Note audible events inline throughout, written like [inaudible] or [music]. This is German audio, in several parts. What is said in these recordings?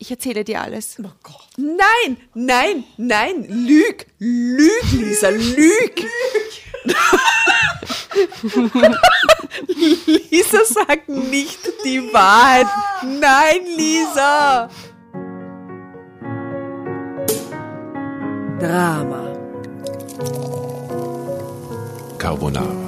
Ich erzähle dir alles. Oh Gott. Nein, nein, nein, lüg, lüg, Lisa, lüg. [laughs] Lisa sagt nicht die Wahrheit. Nein, Lisa. Drama. Carbonara.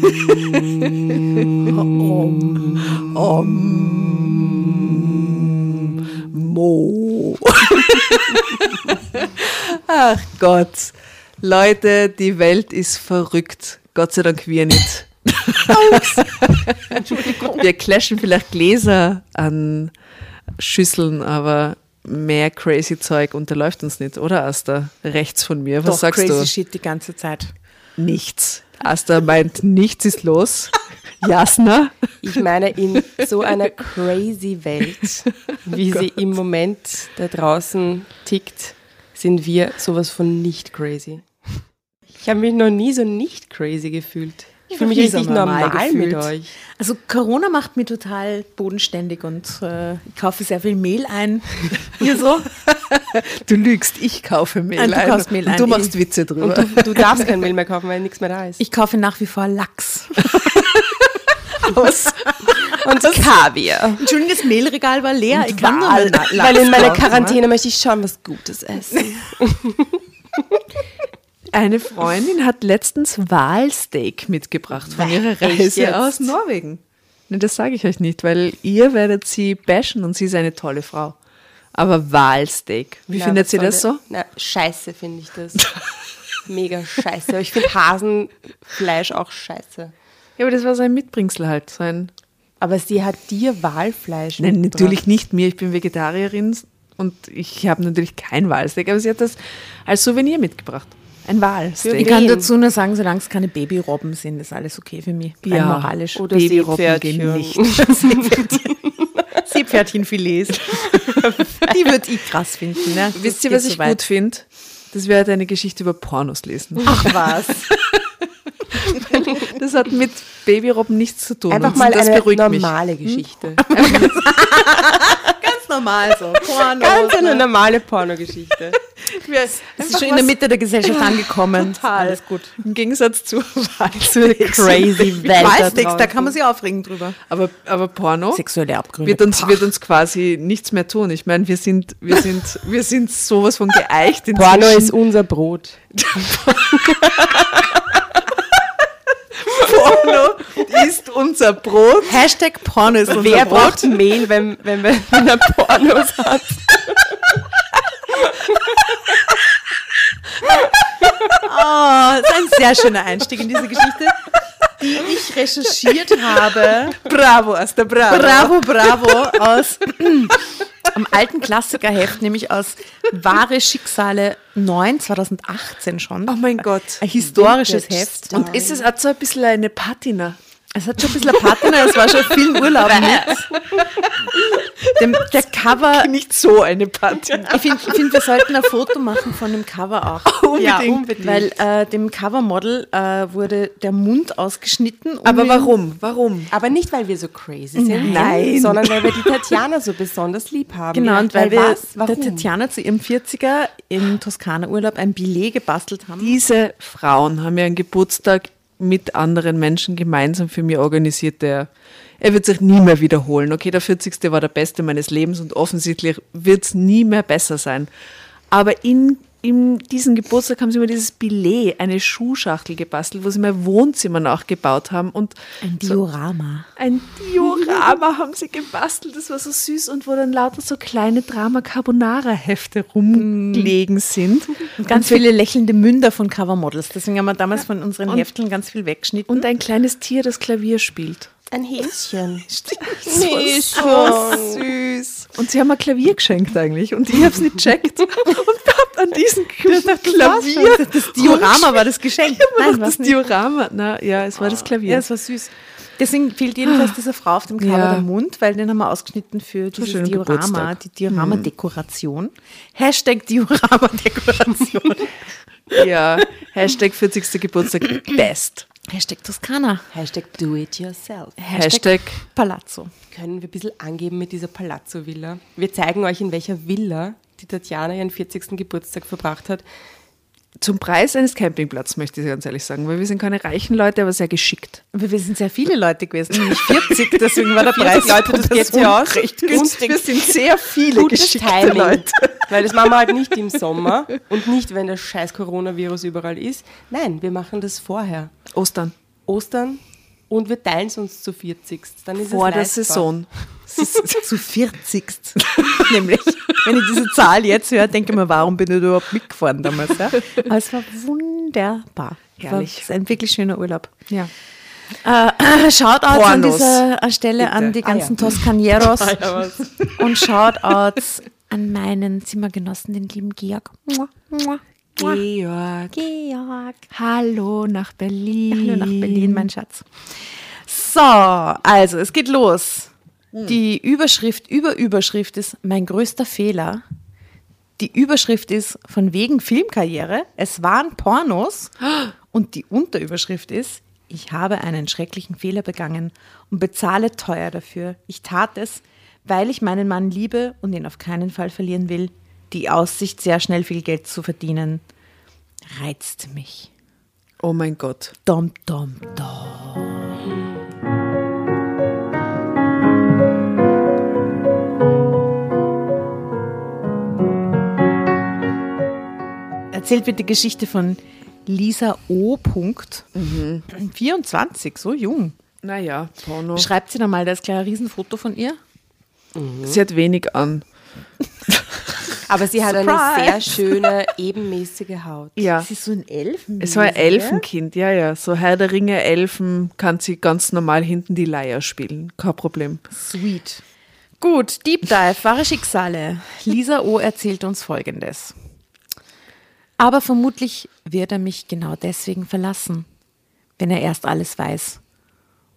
[laughs] Mo. [laughs] Ach Gott. Leute, die Welt ist verrückt. Gott sei Dank wir nicht. [laughs] wir clashen vielleicht Gläser an Schüsseln, aber mehr crazy Zeug unterläuft uns nicht, oder Asta? Rechts von mir. Was Doch, sagst crazy du? shit die ganze Zeit. Nichts. Asta meint, nichts ist los. Jasna? Ich meine, in so einer crazy Welt, [laughs] wie sie im Moment da draußen tickt, sind wir sowas von nicht crazy. Ich habe mich noch nie so nicht crazy gefühlt. Ich fühle mich richtig normal normal, mit euch. Also Corona macht mich total bodenständig und äh, ich kaufe sehr viel Mehl ein. [laughs] Hier so. [laughs] Du lügst, ich kaufe Mehl Ah, du ein. kaufst Mehl und ein. du machst Witze drüber. Und du, du darfst kein Mehl mehr kaufen, weil nichts mehr da ist. Ich kaufe nach wie vor Lachs. [laughs] aus. und Kaviar. Entschuldigung, das Mehlregal war leer. ich kann nur Lachs Weil in meiner Quarantäne möchte ich schon was Gutes essen. [laughs] Eine Freundin hat letztens Walsteak mitgebracht von ihrer Reise aus Norwegen. Ne, das sage ich euch nicht, weil ihr werdet sie bashen und sie ist eine tolle Frau. Aber Walsteak, wie Na, findet soll das so? Na, scheiße finde ich das. [laughs] Mega scheiße. Aber ich finde Hasenfleisch auch scheiße. Ja, aber das war so ein Mitbringsel halt. So ein, Aber sie hat dir Walfleisch nein, mitgebracht. natürlich nicht mir, ich bin Vegetarierin und ich habe natürlich kein Walsteak, aber sie hat das als Souvenir mitgebracht. Ein Ich Walsteak. kann Wen? dazu nur sagen, solange es keine Babyrobben sind, ist alles okay für mich. Rein Ja. moralisch. Oder Babyrobben gehen nicht. [laughs] Seepferdchenfilets. [laughs] Die würde ich krass finden. Ne? Wisst ihr, Das was ich so weit. gut finde? Das wäre eine Geschichte über Pornos lesen. Ach was. Das hat mit Babyrobben nichts zu tun. Einfach mal das eine beruhigt mich. normale Geschichte. [laughs] [laughs] Ganz normal so. [laughs] Pornos. Ganz eine ne? normale Pornogeschichte. [laughs] Das ist schon in der Mitte der Gesellschaft [laughs] angekommen. Total. Alles gut. Im Gegensatz zu Crazy Welt. da Weißtext, da kann man sich aufregen drüber. Aber, aber Porno Sexuelle Abgründe. wird uns, wird uns quasi nichts mehr tun. Ich meine, wir sind, wir sind, wir sind sowas von geeicht inzwischen. Porno ist unser Brot. Ist unser Brot. Hashtag Porno ist unser Wer Brot. braucht Mehl, wenn, wenn, [laughs] wenn er Pornos hat? Oh, das ist ein sehr schöner Einstieg in diese Geschichte, die ich recherchiert habe. Bravo, Asta, bravo. Bravo, bravo, aus [clears throat] am alten Klassikerheft, nämlich aus Wahre Schicksale 9, 2018 schon. Oh mein Gott. Ein historisches Vintage Heft. Style. Und ist es auch so ein bisschen eine Patina? Es hat schon ein bisschen eine Patina, es war schon viel Urlaub mit. Dem, der Cover, Nicht so eine Patina. ich finde, find, wir sollten ein Foto machen von dem Cover auch. [laughs] Ja, unbedingt. Weil äh, dem Covermodel äh, wurde der Mund ausgeschnitten. um Aber warum? Warum? Aber nicht, weil wir so crazy sind, Nein. sondern weil wir die Tatjana so besonders lieb haben. Genau, und weil wir was? der? Tatjana zu ihrem 40er im Toskana-Urlaub ein Billet gebastelt haben. Diese Frauen haben ja einen Geburtstag mit anderen Menschen gemeinsam für mich organisiert, der er wird sich nie mehr wiederholen. Okay, der 40. war der beste meines Lebens und offensichtlich wird es nie mehr besser sein. Aber in, in diesem Geburtstag haben sie mir dieses Billet, eine Schuhschachtel gebastelt, wo sie mein Wohnzimmer nachgebaut haben und Ein so Diorama. ein Diorama haben sie gebastelt, das war so süß und wo dann lauter so kleine Drama Carbonara Hefte rumgelegen sind. [laughs] Und ganz viele lächelnde Münder von Covermodels. Deswegen haben wir damals von unseren Hefteln ganz viel weggeschnitten. Und ein kleines Tier, das Klavier spielt. Ein Häschen. [laughs] Nee, so süß. Und sie haben mir Klavier geschenkt eigentlich und ich habe es nicht checkt [laughs] und hab an diesem Klavier das Diorama war das Geschenk. Nein, das nicht. Diorama. Na, ja, es war das Klavier. Ja, es war süß. Deswegen fehlt jedenfalls dieser Frau auf dem Cover Ja. der Mund, weil den haben wir ausgeschnitten für dieses schönen Diorama, Geburtstag. die Diorama-Dekoration. Hashtag Diorama-Dekoration. [laughs] ja, Hashtag 40. Geburtstag best. Hashtag Toskana. Hashtag do it yourself. Hashtag Palazzo. Können wir ein bisschen angeben mit dieser Palazzo-Villa? Wir zeigen euch, in welcher Villa die Tatjana ihren 40. Geburtstag verbracht hat. Zum Preis eines Campingplatzes, möchte ich ganz ehrlich sagen, weil wir sind keine reichen Leute, aber sehr geschickt. Aber wir sind sehr viele Leute gewesen, nämlich 40, [laughs] deswegen war der Preis Leute, das geht ja aus. recht günstig. wir sind [laughs] sehr viele Gutes geschickte Timing. Leute. [laughs] Weil das machen wir halt nicht im Sommer und nicht, wenn der scheiß Coronavirus überall ist. Nein, wir machen das vorher. Ostern. Ostern und wir teilen es uns zu 40. Dann ist Vor [laughs] es der. Saison. [laughs] zu 40. [laughs] Nämlich, wenn ich diese Zahl jetzt höre, denke ich mir, warum bin ich überhaupt mitgefahren damals? Ja? Aber es war wunderbar. Herrlich. Es war ein wirklich schöner Urlaub. Ja. Äh, Shoutouts an Pornos. dieser Stelle an Bitte. die ganzen Ah, ja. Toscanieros Ah, ja, und Shoutouts an meinen Zimmergenossen, den lieben Georg. Mua, mua. Georg. Georg. Hallo nach Berlin. Hallo nach Berlin, mein Schatz. So, also es geht los. Die Überschrift über Überschrift ist mein größter Fehler. Die Überschrift ist von wegen Filmkarriere. Es waren Pornos. Und die Unterüberschrift ist, ich habe einen schrecklichen Fehler begangen und bezahle teuer dafür. Ich tat es, weil ich meinen Mann liebe und ihn auf keinen Fall verlieren will. Die Aussicht, sehr schnell viel Geld zu verdienen, reizt mich. Oh mein Gott. Dom, dom, dom. Erzählt wird die Geschichte von Lisa O. Punkt. 24, so jung. Naja, Porno. Schreibt sie da mal das kleine Riesenfoto von ihr? Sie hat wenig an. [laughs] Aber sie hat eine Surprise. sehr schöne, ebenmäßige Haut. Ja. Sie ist so ein Elfen. Es war ein Elfenkind, ja, ja. So Herr der Ringe, Elfen, kann sie ganz normal hinten die Leier spielen. Kein Problem. Sweet. Gut, Deep Dive, wahre Schicksale. Lisa O. erzählt uns Folgendes. Aber vermutlich wird er mich genau deswegen verlassen, wenn er erst alles weiß.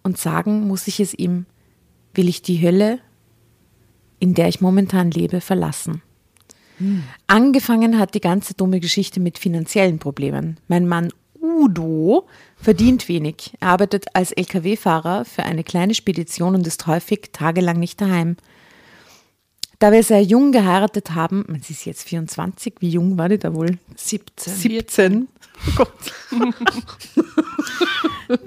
Und sagen muss ich es ihm, will ich die Hölle, in der ich momentan lebe, verlassen. Angefangen hat die ganze dumme Geschichte mit finanziellen Problemen. Mein Mann Udo verdient wenig. Er arbeitet als Lkw-Fahrer für eine kleine Spedition und ist häufig tagelang nicht daheim. Da wir sehr jung geheiratet haben, man sie ist jetzt 24, wie jung war die da wohl? 17. 17. Oh Gott. [laughs]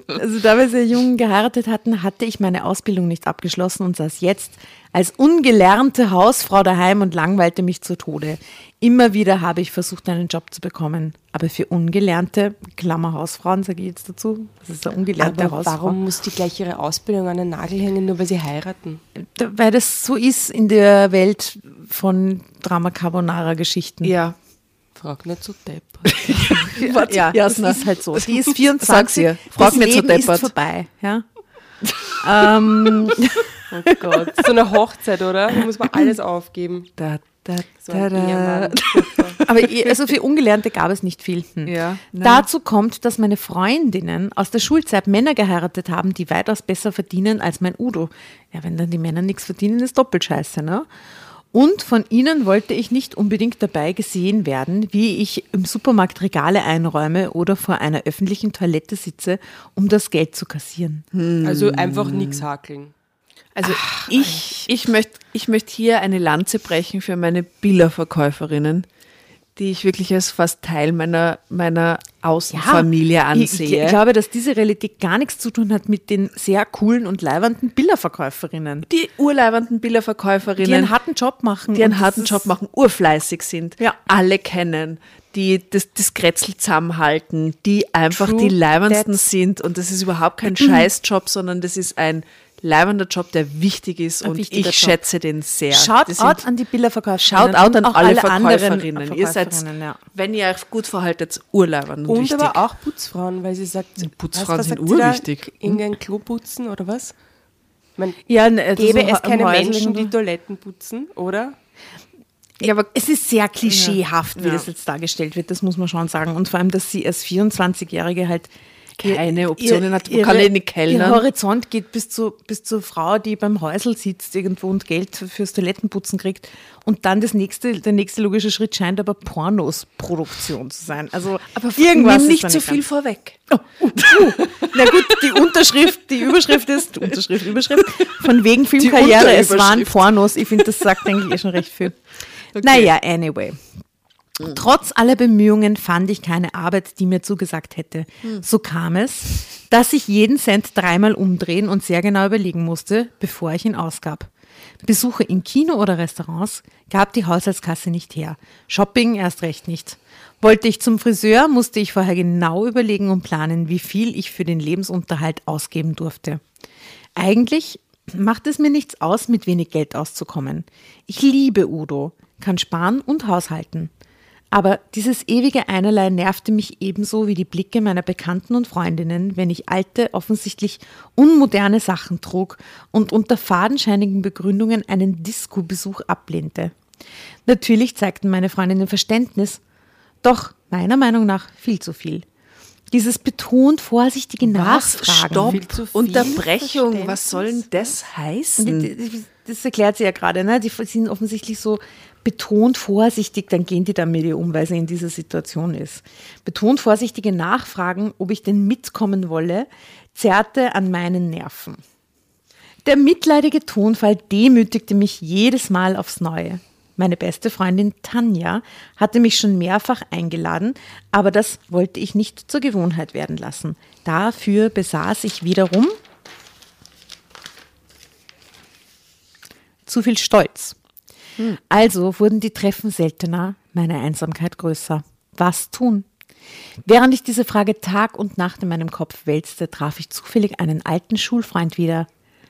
also da wir sehr jung geheiratet hatten, hatte ich meine Ausbildung nicht abgeschlossen und saß jetzt als ungelernte Hausfrau daheim und langweilte mich zu Tode. Immer wieder habe ich versucht, einen Job zu bekommen. Aber für ungelernte, Klammer Hausfrauen, sage ich jetzt dazu, das ist eine ungelernte Aber Hausfrau. warum muss die gleich ihre Ausbildung an den Nagel hängen, nur weil sie heiraten? Weil das so ist in der Welt von Drama Carbonara Geschichten. Ja. Frag nicht so depp. [laughs] Warte, Ja, das Jasna. ist halt so. Die ist Sag's 24. ihr. Frag das nicht so deppert. ist vorbei. Ja? [laughs] ähm, [laughs] Oh Gott. So eine Hochzeit, oder? Da muss man alles aufgeben. Da, da, So da, ein da. Ehemann. aber also für Ungelernte gab es nicht viel. Hm. Ja. Dazu kommt, dass meine Freundinnen aus der Schulzeit Männer geheiratet haben, die weitaus besser verdienen als mein Udo. Ja, wenn dann die Männer nichts verdienen, ist doppelt scheiße, ne? Und von ihnen wollte ich nicht unbedingt dabei gesehen werden, wie ich im Supermarkt Regale einräume oder vor einer öffentlichen Toilette sitze, um das Geld zu kassieren. Also einfach nichts hakeln. Also ich, ich möchte ich möcht hier eine Lanze brechen für meine Billerverkäuferinnen, die ich wirklich als fast Teil meiner, meiner Außenfamilie Ich, ansehe. ich glaube, dass diese Realität gar nichts zu tun hat mit den sehr coolen und leibernden Bilderverkäuferinnen, die urleibenden die Billerverkäuferinnen, einen harten Job machen. die einen harten Job machen, urfleißig sind, Ja. alle kennen, die das, das Kretzel zusammenhalten, die einfach True die leibendsten that. sind. Und das ist überhaupt kein Scheißjob, sondern das ist ein leibender Job, der wichtig ist. Ein und ich Job. schätze den sehr. Shout Die out an die Bilderverkäuferinnen. Shout out an alle, anderen Verkäuferinnen. Ihr seid, ja. wenn ihr euch gut verhaltet, urleibend und, Und wichtig. aber auch Putzfrauen, weil sie sagt, Putzfrauen was, was sind urwichtig. Irgendein Klo putzen oder was? Ich meine, Ja, ne, gäbe so es keine Menschen, die. Toiletten putzen, oder? ja, aber Es ist sehr klischeehaft, wie Ja. das jetzt dargestellt wird, das muss man schon sagen. Und vor allem, dass sie als 24-Jährige halt keine Optionen hat. Wo ihre- kann ich nicht Ihr kellnern? Horizont geht bis, zu, bis zur Frau, die beim Häusl sitzt irgendwo und Geld fürs Toilettenputzen kriegt. Und dann das nächste, der nächste logische Schritt scheint aber Pornos Produktion zu sein. Also Aber irgendwas nimm nicht zu nicht viel vorweg. Na gut, die Unterschrift, die Überschrift ist, Unterschrift, Überschrift, von wegen Filmkarriere, es waren. Pornos. Ich finde, das sagt eigentlich eh schon recht viel. Naja, anyway. Trotz aller Bemühungen fand ich keine Arbeit, die mir zugesagt hätte. So kam es, dass ich jeden Cent dreimal umdrehen und sehr genau überlegen musste, bevor ich ihn ausgab. Besuche in Kino oder Restaurants gab die Haushaltskasse nicht her. Shopping erst recht nicht. Wollte ich zum Friseur, musste ich vorher genau überlegen und planen, wie viel ich für den Lebensunterhalt ausgeben durfte. Eigentlich macht es mir nichts aus, mit wenig Geld auszukommen. Ich liebe Udo, kann sparen und haushalten. Aber dieses ewige Einerlei nervte mich ebenso wie die Blicke meiner Bekannten und Freundinnen, wenn ich alte, offensichtlich unmoderne Sachen trug und unter fadenscheinigen Begründungen einen Disco-Besuch ablehnte. Natürlich zeigten meine Freundinnen Verständnis, doch meiner Meinung nach viel zu viel. Dieses betont vorsichtige Nachfragen. Stopp, Viel zu viel Unterbrechung, was soll denn das heißen? Das- Das erklärt sie ja gerade, ne? Die sind offensichtlich so betont vorsichtig, dann gehen die dann mit ihr um, weil sie in dieser Situation ist. Betont vorsichtige Nachfragen, ob ich denn mitkommen wolle, zerrte an meinen Nerven. Der mitleidige Tonfall demütigte mich jedes Mal aufs Neue. Meine beste Freundin Tanja hatte mich schon mehrfach eingeladen, aber das wollte ich nicht zur Gewohnheit werden lassen. Dafür besaß ich wiederum zu viel Stolz. Also wurden die Treffen seltener, meine Einsamkeit größer. Was tun? Während ich diese Frage Tag und Nacht in meinem Kopf wälzte, traf ich zufällig einen alten Schulfreund wieder.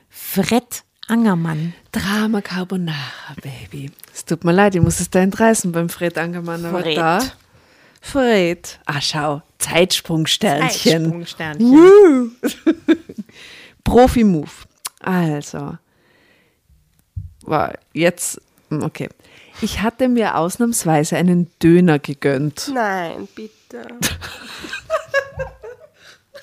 Fred Angermann. Drama Carbonara, Baby. Es tut mir leid, ich muss es da entreißen beim Fred Angermann. Aber Fred. da, Fred. Ah, schau, Zeitsprungsternchen. Zeitsprungsternchen. [laughs] Profi-Move. Also, war jetzt, okay. Ich hatte mir ausnahmsweise einen Döner gegönnt. Nein, bitte.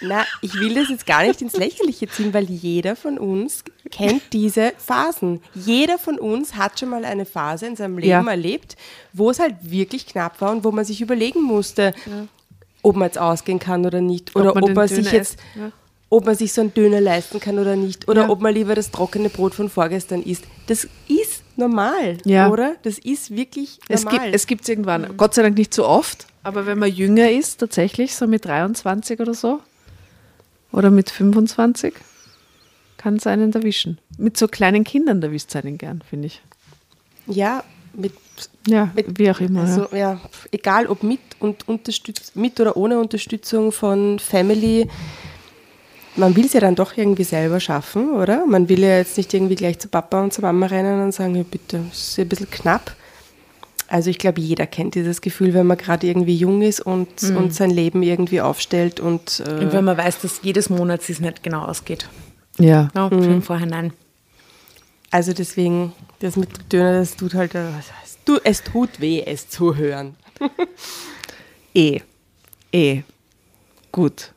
Na, ich will das jetzt gar nicht ins Lächerliche ziehen, weil jeder von uns kennt diese Phasen. Jeder von uns hat schon mal eine Phase in seinem Leben Ja. erlebt, wo es halt wirklich knapp war und wo man sich überlegen musste, ob man jetzt ausgehen kann oder nicht. Oder man ob man, sich jetzt, ja. ob man sich so einen Döner leisten kann oder nicht. Oder Ja. ob man lieber das trockene Brot von vorgestern isst. Das ist normal, Ja. oder? Das ist wirklich Es normal. gibt es irgendwann, Gott sei Dank nicht so oft, aber wenn man jünger ist, tatsächlich, so mit 23 oder so, oder mit 25, kann es einen erwischen. Mit so kleinen Kindern erwischt es einen gern, finde ich. ja, mit, Ja, mit wie auch immer. Also, ja, egal ob mit und unterstützt, mit oder ohne Unterstützung von Family, man will es ja dann doch irgendwie selber schaffen, oder? Man will ja jetzt nicht irgendwie gleich zu Papa und zu Mama rennen und sagen, ja, bitte, das ist ja ein bisschen knapp. Also ich glaube, jeder kennt dieses Gefühl, wenn man gerade irgendwie jung ist und, und sein Leben irgendwie aufstellt und äh, Und wenn man weiß, dass jedes Monat es nicht genau ausgeht. ja. Ja, Schon im Vorhinein. also deswegen, das mit dem Döner, das tut halt, äh, es tut, es tut weh, es zu hören. [laughs] Eh. Eh. Gut.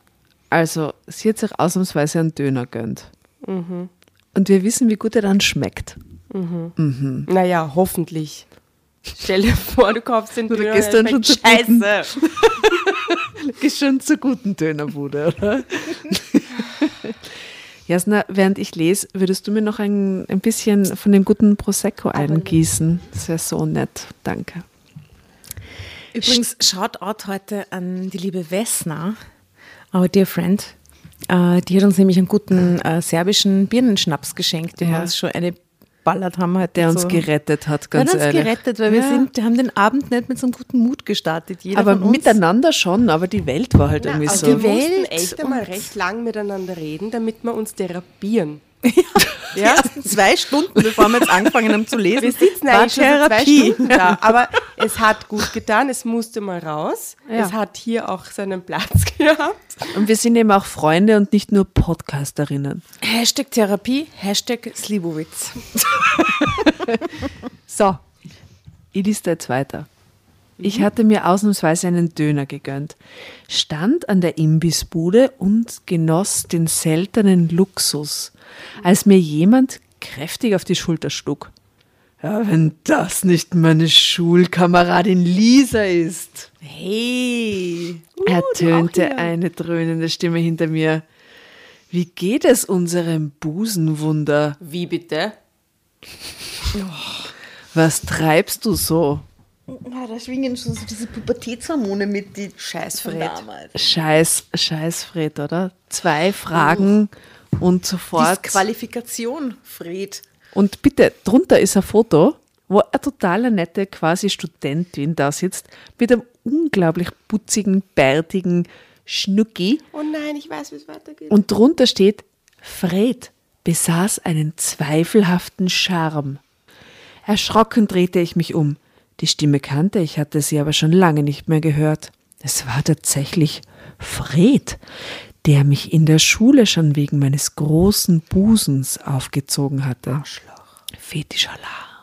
Also, sie hat sich ausnahmsweise einen Döner gönnt. Mhm. Und wir wissen, wie gut er dann schmeckt. Naja, hoffentlich. Stell dir vor, du kaufst den Döner, gestern der schon schmeckt [laughs] zu guten. scheiße. Gehst schon zur guten Dönerbude, oder? [laughs] Jasna, während ich lese, würdest du mir noch ein, ein bisschen von dem guten Prosecco eingießen? Das wäre so nett. Danke. Übrigens, Shoutout heute an die liebe Vesna, our dear friend. Äh, die hat uns nämlich einen guten äh, serbischen Birnenschnaps geschenkt, den Ja. wir uns schon eine ballert haben. Heute Der uns so. gerettet hat, Der ganz hat uns ehrlich. gerettet, weil wir Ja. sind, wir haben den Abend nicht mit so einem guten Mut gestartet. Jeder Aber von uns. miteinander schon, aber die Welt war halt irgendwie Also so. wir mussten Welt echt einmal recht lang miteinander reden, damit wir uns therapieren. Die ersten zwei Stunden, bevor wir jetzt angefangen haben zu lesen, Wir sitzen eigentlich schon seit zwei Therapie. Stunden da, aber es hat gut getan, es musste mal raus. Ja. Es hat hier auch seinen Platz [laughs] gehabt. Und wir sind eben auch Freunde und nicht nur Podcasterinnen. Hashtag Therapie, Hashtag Slibowitz. [laughs] So, ich lese jetzt weiter. Ich hatte mir ausnahmsweise einen Döner gegönnt, stand an der Imbissbude und genoss den seltenen Luxus, als mir jemand kräftig auf die Schulter schlug. Ja, wenn das nicht meine Schulkameradin Lisa ist, Hey. ertönte eine dröhnende Stimme hinter mir. Wie geht es unserem Busenwunder? Wie bitte? Was treibst du so? Ja, da schwingen schon so diese Pubertätshormone mit, die Scheißfred. Scheiß, Scheißfred, oder? Zwei Fragen und sofort. Disqualifikation, Fred. Und bitte, drunter ist ein Foto, wo eine total nette quasi Studentin da sitzt, mit einem unglaublich putzigen, bärtigen Schnucki. Oh nein, ich weiß, wie es weitergeht. Und drunter steht, Fred besaß einen zweifelhaften Charme. Erschrocken drehte ich mich um. Die Stimme kannte ich, hatte sie aber schon lange nicht mehr gehört. Es war tatsächlich Fred, der mich in der Schule schon wegen meines großen Busens aufgezogen hatte. Fetischalarm.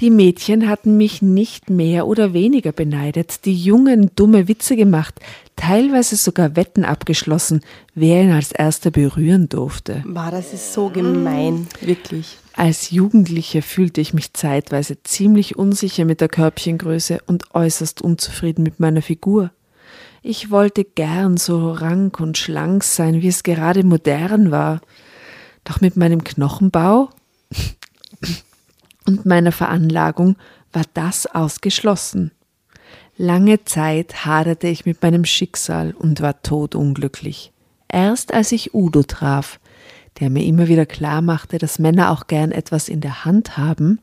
Die Mädchen hatten mich nicht mehr oder weniger beneidet, die Jungen dumme Witze gemacht, teilweise sogar Wetten abgeschlossen, wer ihn als erster berühren durfte. War das ist so gemein, wirklich. Als Jugendliche fühlte ich mich zeitweise ziemlich unsicher mit der Körbchengröße und äußerst unzufrieden mit meiner Figur. Ich wollte gern so rank und schlank sein, wie es gerade modern war. Doch mit meinem Knochenbau [laughs] und meiner Veranlagung war das ausgeschlossen. Lange Zeit haderte ich mit meinem Schicksal und war todunglücklich. Erst als ich Udo traf, der mir immer wieder klar machte, dass Männer auch gern etwas in der Hand haben,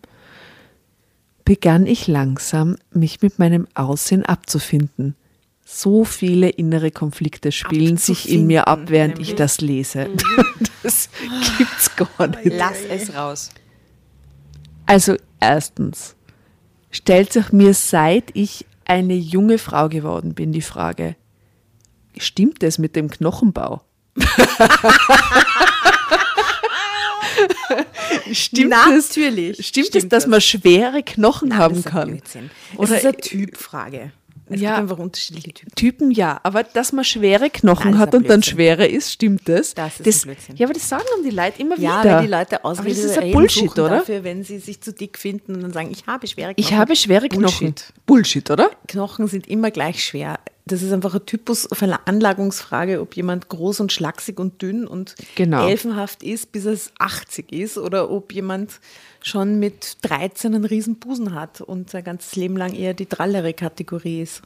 begann ich langsam, mich mit meinem Aussehen abzufinden. So viele innere Konflikte spielen sich in mir ab, während ich das lese. [laughs] Das gibt's gar nicht. Lass es raus. Also erstens stellt sich mir, seit ich eine junge Frau geworden bin, die Frage, stimmt es mit dem Knochenbau? [laughs] stimmt es, Natürlich. stimmt es, dass man schwere Knochen haben das ist ein kann? Blödsinn. Oder- es ist eine Typfrage. Es Ja. gibt einfach unterschiedliche Typen. Typen ja, aber dass man schwere Knochen das hat und dann schwerer ist, stimmt das? Das ist ein Blödsinn. Ja, aber das sagen dann die Leute immer Ja, wieder. weil die Leute aber das ist ein reden Bullshit, oder? dafür, wenn sie sich zu dick finden und dann sagen, ich habe schwere Knochen. Ich habe schwere Knochen. Bullshit. Bullshit, oder? Knochen sind immer gleich schwer. Das ist einfach ein Typus, Veranlagungsfrage, ob jemand groß und schlaksig und dünn und Genau. elfenhaft ist, bis er 80 ist, oder ob jemand schon mit 13 einen riesen Busen hat und sein ganzes Leben lang eher die drallere Kategorie ist.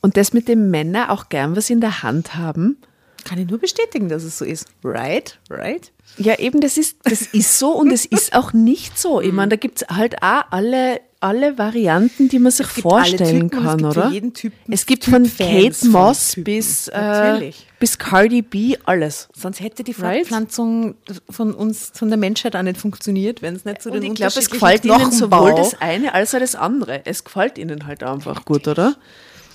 Und das mit dem Männer auch gern was in der Hand haben. Kann ich nur bestätigen, dass es so ist. Right? Right? Ja, eben, das ist, das ist so und es ist auch nicht so. Ich [laughs] meine, da gibt es halt auch alle, alle Varianten, die man sich vorstellen Typen, es kann, gibt für oder? jeden Typen es gibt Typ von Fans Kate von Moss Typen. bis, äh, bis Cardi B, alles. Sonst hätte die Right? Fortpflanzung von uns, von der Menschheit auch nicht funktioniert, wenn es nicht so Und den ich glaube, es gefällt ihnen sowohl das eine als auch das andere. Es gefällt ihnen halt einfach gut, oder?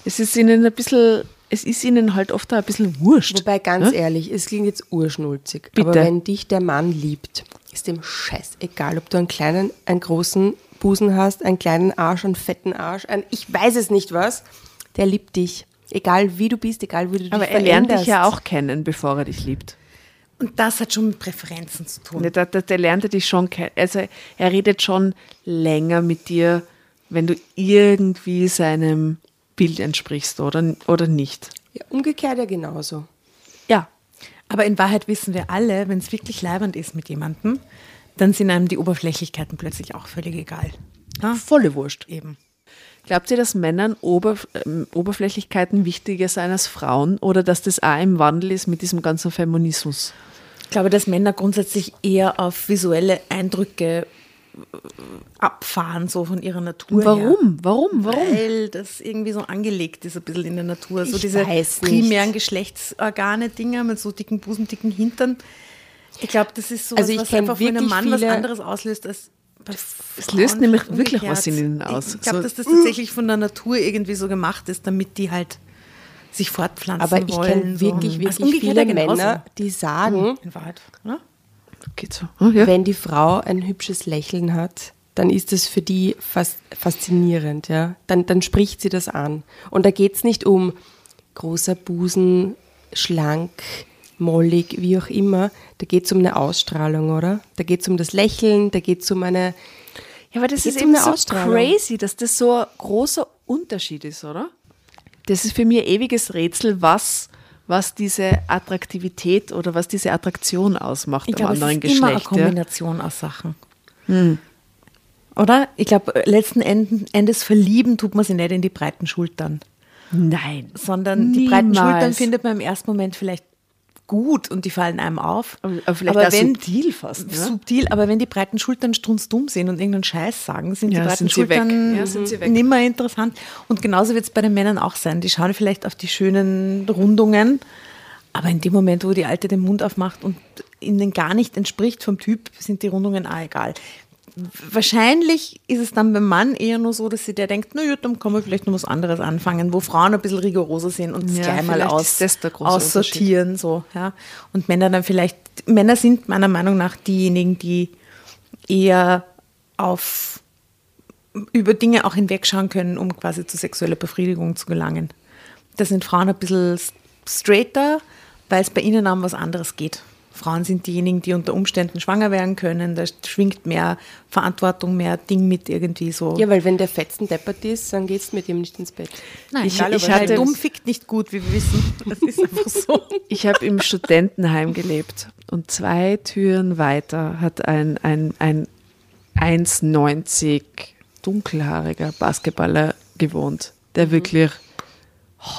Es ist ihnen ein bisschen, es ist ihnen halt oft auch ein bisschen wurscht. Wobei, ganz ne? ehrlich, es klingt jetzt urschnulzig, Bitte. aber wenn dich der Mann liebt, ist dem Scheiß egal, ob du einen kleinen, einen großen Busen hast, einen kleinen Arsch, einen fetten Arsch, ein ich weiß es nicht was, der liebt dich. Egal wie du bist, egal wie du dich Aber er lernt dich ja auch kennen, bevor er dich liebt. Und das hat schon mit Präferenzen zu tun. Der, der, der lernt er dich schon kennen. Also er redet schon länger mit dir, wenn du irgendwie seinem Bild entsprichst oder, oder nicht. Ja, umgekehrt ja genauso. Ja. Aber in Wahrheit wissen wir alle, wenn es wirklich leibend ist mit jemandem, dann sind einem die Oberflächlichkeiten plötzlich auch völlig egal. Ja, Volle Wurscht. eben. Glaubt ihr, dass Männern Ober, ähm, Oberflächlichkeiten wichtiger sein als Frauen oder dass das auch im Wandel ist mit diesem ganzen Feminismus? Ich glaube, dass Männer grundsätzlich eher auf visuelle Eindrücke äh, abfahren, so von ihrer Natur her. Warum? Warum? Warum? Weil das irgendwie so angelegt ist, ein bisschen in der Natur. So Ich diese weiß nicht. primären Geschlechtsorgane-Dinger mit so dicken Busen, dicken Hintern. Ich glaube, das ist so Also ich was einfach für einen Mann was anderes auslöst als bei Es löst nämlich wirklich umgekehrt. was in ihnen aus. Ich glaube, So- dass das tatsächlich von der Natur irgendwie so gemacht ist, damit die halt sich fortpflanzen Aber ich wollen. kenne so. wirklich, Als wirklich umgekehrt viele. Männer, die sagen, In Wahrheit, oder? Geht so. Ah, ja. wenn die Frau ein hübsches Lächeln hat, dann ist das für die fas faszinierend, ja. Dann, dann spricht sie das an. Und da geht es nicht um großer Busen, schlank, mollig, wie auch immer. Da geht es um eine Ausstrahlung, oder? Da geht es um das Lächeln, da geht es um eine. Ja, aber das Geht's ist um eben eine so crazy, dass das so ein großer Unterschied ist, oder? Das ist für mich ein ewiges Rätsel, was, was diese Attraktivität oder was diese Attraktion ausmacht Ich am glaube, es anderen ist immer eine Geschlecht. Ja. Kombination aus Sachen. Oder? Ich glaube, letzten Endes verlieben tut man sich nicht in die breiten Schultern, Nein. sondern die breiten Niemals. Schultern findet man im ersten Moment vielleicht gut und die fallen einem auf. Aber- aber vielleicht auch subtil fast, ne? Subtil, aber wenn die breiten Schultern strunzdumm sind und irgendeinen Scheiß sagen, sind Ja, die breiten sind. Schultern Ja, sind sie weg. nimmer interessant. Und genauso wird es bei den Männern auch sein. Die schauen vielleicht auf die schönen Rundungen, aber in dem Moment, wo die Alte den Mund aufmacht und ihnen gar nicht entspricht vom Typ, sind die Rundungen auch egal. Wahrscheinlich ist es dann beim Mann eher nur so, dass sie der denkt, na ja, dann kann man vielleicht noch was anderes anfangen, wo Frauen ein bisschen rigoroser sind und es Ja, gleich mal aus, das aussortieren. So, ja. Und Männer dann vielleicht, Männer sind meiner Meinung nach diejenigen, die eher auf über Dinge auch hinwegschauen können, um quasi zu sexueller Befriedigung zu gelangen. Da sind Frauen ein bisschen straighter, weil es bei ihnen um was anderes geht. Frauen sind diejenigen, die unter Umständen schwanger werden können. Da schwingt mehr Verantwortung, mehr Ding mit irgendwie so. Ja, weil wenn der Fetzen deppert ist, dann geht's mit ihm nicht ins Bett. Nein, ich- egal, ich hatte- dumm fickt nicht gut, wie wir wissen. Das ist einfach so. [laughs] Ich habe im Studentenheim gelebt und zwei Türen weiter hat ein, ein, ein 1,90 dunkelhaariger Basketballer gewohnt, der wirklich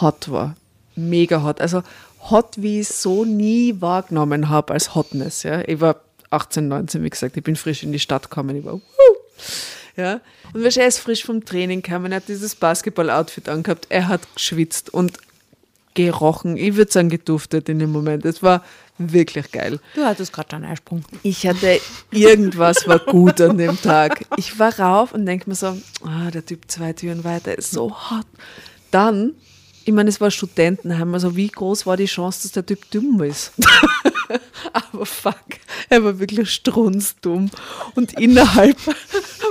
hot war. Mega hot. Also hot, wie ich so nie wahrgenommen habe als Hotness. Ja. Ich war 18, 19, wie gesagt, ich bin frisch in die Stadt gekommen. Ich war, wuh, ja. Und er ist frisch vom Training gekommen, er hat dieses Basketball-Outfit angehabt, er hat geschwitzt und gerochen. Ich würde sagen, geduftet in dem Moment. Es war wirklich geil. Du hattest gerade einen Eisprung. Ich hatte irgendwas war gut an dem Tag. Ich war rauf und denke mir so, ah, der Typ zwei Türen weiter ist so hot. Dann, ich meine, es war Studentenheim, also wie groß war die Chance, dass der Typ dumm ist? [laughs] Aber fuck, er war wirklich strunzdumm. Und innerhalb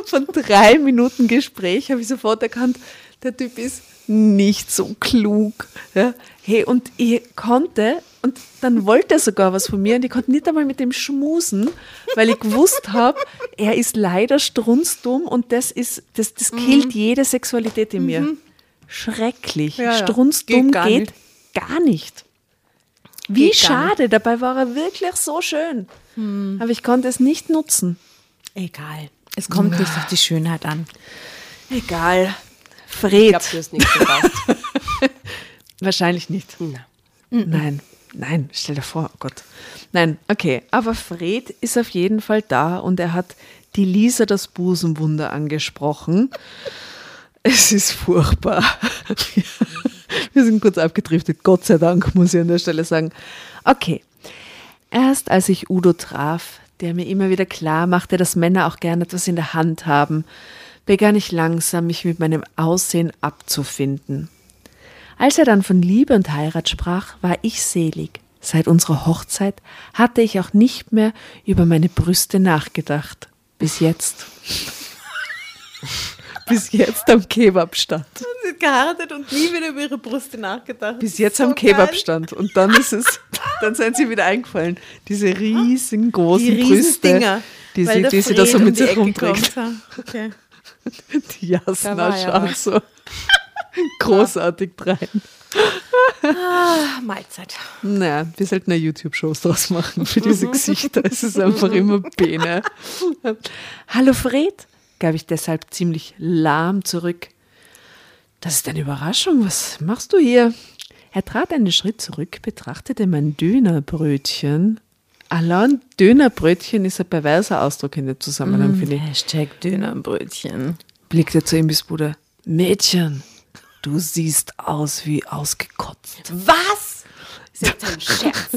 von drei Minuten Gespräch habe ich sofort erkannt, der Typ ist nicht so klug. Ja? Hey, und ich konnte, und dann wollte er sogar was von mir, und ich konnte nicht einmal mit dem schmusen, weil ich gewusst habe, er ist leider strunzdumm und das ist, das, das killt jede Sexualität in mir. Schrecklich. Ja. Strunzdumm Geht gar geht nicht. gar nicht. Wie Geht schade, dabei war er wirklich so schön. Aber ich konnte es nicht nutzen. Egal. Es kommt nicht auf die Schönheit an. Egal. Ich Fred. glaube, du hast nicht gepasst. [laughs] Wahrscheinlich nicht. Nein, nein, stell dir vor, oh Gott. Nein, okay, aber Fred ist auf jeden Fall da und er hat die Lisa das Busenwunder angesprochen. Es ist furchtbar. Wir sind kurz abgedriftet, Gott sei Dank, muss ich an der Stelle sagen. Okay, erst als ich Udo traf, der mir immer wieder klar machte, dass Männer auch gerne etwas in der Hand haben, begann ich langsam, mich mit meinem Aussehen abzufinden. Als er dann von Liebe und Heirat sprach, war ich selig. Seit unserer Hochzeit hatte ich auch nicht mehr über meine Brüste nachgedacht. Bis jetzt. Bis jetzt am Kebabstand. [laughs] Sie geheiratet und nie wieder über ihre Brüste nachgedacht. Bis jetzt am Kebabstand. Und dann ist es, [laughs] dann sind sie wieder eingefallen. Diese riesengroßen Die Brüste, die sie, die sie da so um mit die sich rumträgt. kommt. Okay. [laughs] Die Jasna ja schaut was. so großartig rein. Ah, Mahlzeit. Naja, wir sollten ja YouTube-Shows draus machen für diese Gesichter. Es ist einfach immer Bene. Hallo Fred, gab ich deshalb ziemlich lahm zurück. Das ist eine Überraschung. Was machst du hier? Er trat einen Schritt zurück, betrachtete mein Dönerbrötchen. Allein Dönerbrötchen ist ein perverser Ausdruck in dem Zusammenhang, finde ich. Hashtag Dönerbrötchen. Blickte zu Imbissbude. Mädchen, du siehst aus wie ausgekotzt. Was? Ist jetzt ein Scherz.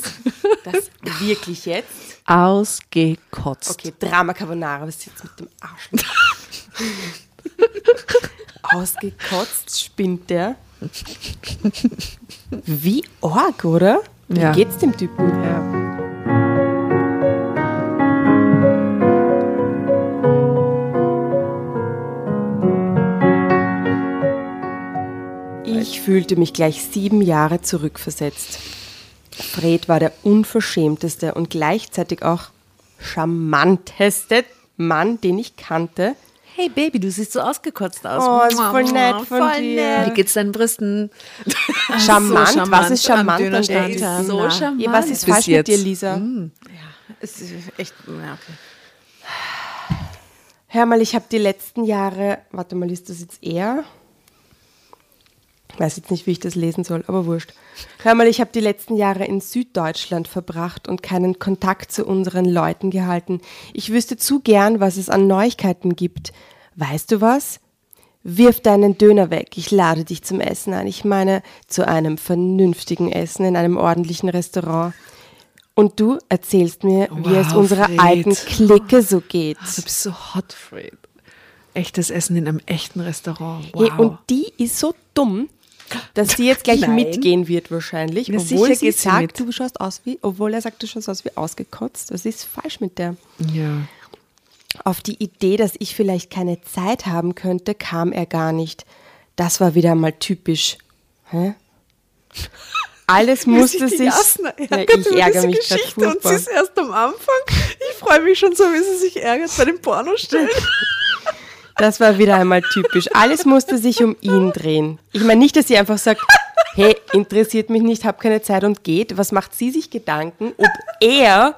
Das wirklich jetzt? Ausgekotzt. Okay, Drama Carbonara, was ist jetzt mit dem Arsch? Ausgekotzt, spinnt der. Wie arg, oder? Wie Ja. geht's dem Typen? Ja. Ich fühlte mich gleich sieben Jahre zurückversetzt. Fred war der unverschämteste und gleichzeitig auch charmanteste Mann, den ich kannte. Hey Baby, du siehst so ausgekotzt aus. Oh, ist voll nett von voll dir. Wie geht's deinen Brüsten? Charmant, charmant was ist charmant an der Ja, so na. charmant. Ja, was ist Bis falsch jetzt. mit dir, Lisa? Es ist echt, ja, okay. Hör mal, ich habe die letzten Jahre, warte mal, ist das jetzt er? Ich weiß jetzt nicht, wie ich das lesen soll, aber wurscht. Hör mal, ich habe die letzten Jahre in Süddeutschland verbracht und keinen Kontakt zu unseren Leuten gehalten. Ich wüsste zu gern, was es an Neuigkeiten gibt. Weißt du was? Wirf deinen Döner weg. Ich lade dich zum Essen ein. Ich meine, zu einem vernünftigen Essen in einem ordentlichen Restaurant. Und du erzählst mir, wie es Wow, unserer Fred. alten Clique so geht. Du bist so hot, Fred. Echtes Essen in einem echten Restaurant. Wow. Hey, und die ist so dumm, dass sie jetzt gleich [laughs] Nein. mitgehen wird wahrscheinlich, Na, obwohl sie sagt, du schaust aus wie, obwohl er sagt, du schaust aus wie ausgekotzt. Was ist falsch mit der? ja. Auf die Idee, dass ich vielleicht keine Zeit haben könnte, kam er gar nicht. Das war wieder mal typisch. Hä? [laughs] Alles musste sich. Jasna Ja, ärgert ich über ärgere diese mich Geschichte und sie ist erst am Anfang. Ich freue mich schon so, wie sie sich ärgert bei den Pornostellen. [laughs] Das war wieder einmal typisch. Alles musste sich um ihn drehen. Ich meine nicht, dass sie einfach sagt, hey, interessiert mich nicht, hab keine Zeit und geht. Was macht sie sich Gedanken, ob er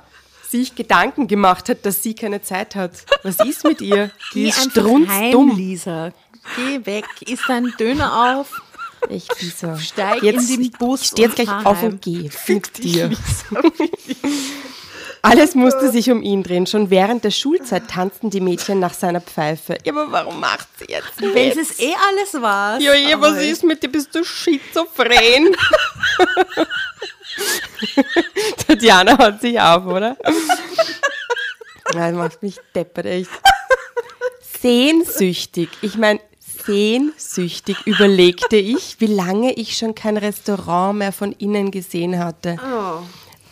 sich Gedanken gemacht hat, dass sie keine Zeit hat? Was ist mit ihr? Die Geh ist strunzdumm. Lisa. Geh weg, isst deinen Döner auf. Ich Lisa. Steig jetzt, in den Bus Ich steh jetzt gleich auf heim. und geh. Fick dir. Alles musste sich um ihn drehen. Schon während der Schulzeit tanzten die Mädchen nach seiner Pfeife. Ja, aber warum macht sie jetzt Wenn mit? es eh alles war. Ja, ja, was ist mit dir? Bist du schizophren? [laughs] Tatjana hat sich auf, oder? [laughs] Das macht mich deppert, echt. Sehnsüchtig. Ich meine, sehnsüchtig überlegte ich, wie lange ich schon kein Restaurant mehr von innen gesehen hatte.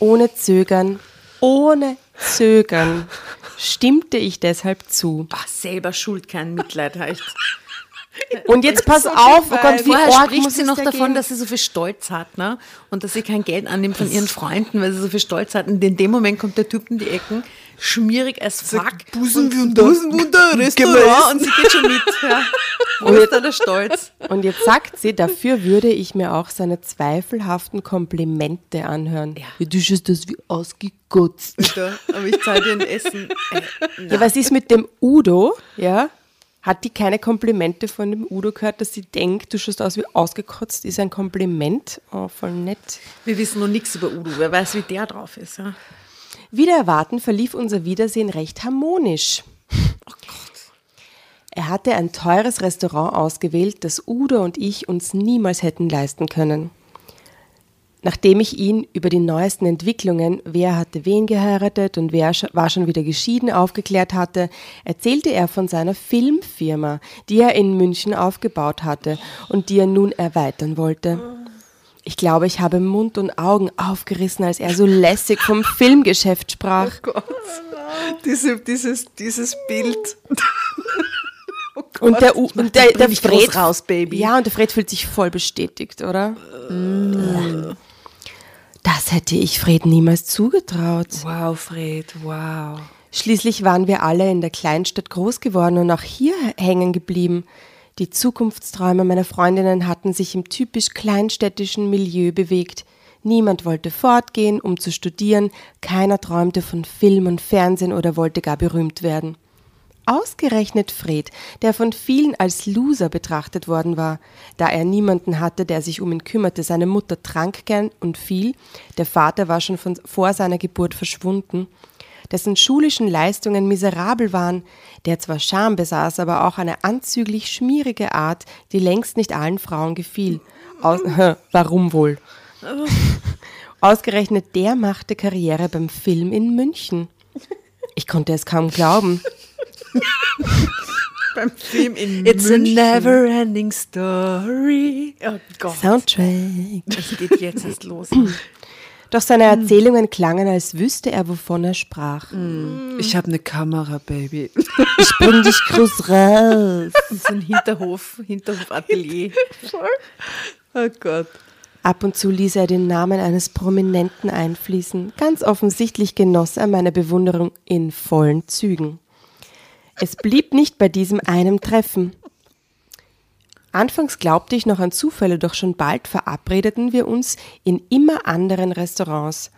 Ohne Zögern, ohne Zögern stimmte ich deshalb zu. Ach, selber schuld, kein Mitleid, echt. [laughs] Und jetzt pass auf, oh Gott, wie Vorher spricht muss sie noch da davon, dass sie so viel Stolz hat, ne? Und dass sie kein Geld annimmt von ihren Freunden, weil sie so viel Stolz hat. Und in dem Moment kommt der Typ in die Ecken, schmierig als fuck. Busenwunder. Und Busenwunder, Restaurant. Und sie geht schon mit. [laughs] Ja. Wo ist da der Stolz? Und jetzt sagt sie, dafür würde ich mir auch seine zweifelhaften Komplimente anhören. Ja. Du schaust das wie ausgekotzt. Aber ich zahle dir ein Essen. [laughs] Äh, Ja, was ist mit dem Udo? Ja? Hat die keine Komplimente von dem Udo gehört, dass sie denkt, du schaust aus wie ausgekotzt? Ist ein Kompliment? Oh, voll nett. Wir wissen noch nichts über Udo. Wer weiß, wie der drauf ist. Ja? Wieder erwarten verlief unser Wiedersehen recht harmonisch. Er hatte ein teures Restaurant ausgewählt, das Udo und ich uns niemals hätten leisten können. Nachdem ich ihn über die neuesten Entwicklungen, wer hatte wen geheiratet und wer war schon wieder geschieden, aufgeklärt hatte, erzählte er von seiner Filmfirma, die er in München aufgebaut hatte und die er nun erweitern wollte. Ich glaube, ich habe Mund und Augen aufgerissen, als er so lässig vom Filmgeschäft sprach. Diese, dieses, dieses Bild. Und der, U und der, der Fred raus, Baby. Ja, und der Fred fühlt sich voll bestätigt, oder? Das hätte ich Fred niemals zugetraut. Wow, Fred, wow. Schließlich waren wir alle in der Kleinstadt groß geworden und auch hier hängen geblieben. Die Zukunftsträume meiner Freundinnen hatten sich im typisch kleinstädtischen Milieu bewegt. Niemand wollte fortgehen, um zu studieren, keiner träumte von Film und Fernsehen oder wollte gar berühmt werden. Ausgerechnet Fred, der von vielen als Loser betrachtet worden war, da er niemanden hatte, der sich um ihn kümmerte. Seine Mutter trank gern und viel, der Vater war schon von, vor seiner Geburt verschwunden, dessen schulischen Leistungen miserabel waren, der zwar Charme besaß, aber auch eine anzüglich schmierige Art, die längst nicht allen Frauen gefiel. Aus, [laughs] warum wohl? [laughs] Ausgerechnet der machte Karriere beim Film in München. Ich konnte es kaum glauben. [laughs] Beim Film in It's a never ending story. Oh Gott, Soundtrack. es geht jetzt erst los. [clears throat] Doch seine Erzählungen klangen, als wüsste er, wovon er sprach. Ich habe eine Kamera, Baby. [laughs] Ich bring dich groß raus. Und so ein Hinterhof, Hinterhofatelier. Oh Gott. Ab und zu ließ er den Namen eines Prominenten einfließen. Ganz offensichtlich genoss er meine Bewunderung in vollen Zügen. Es blieb nicht bei diesem einen Treffen. Anfangs glaubte ich noch an Zufälle, doch schon bald verabredeten wir uns in immer anderen Restaurants.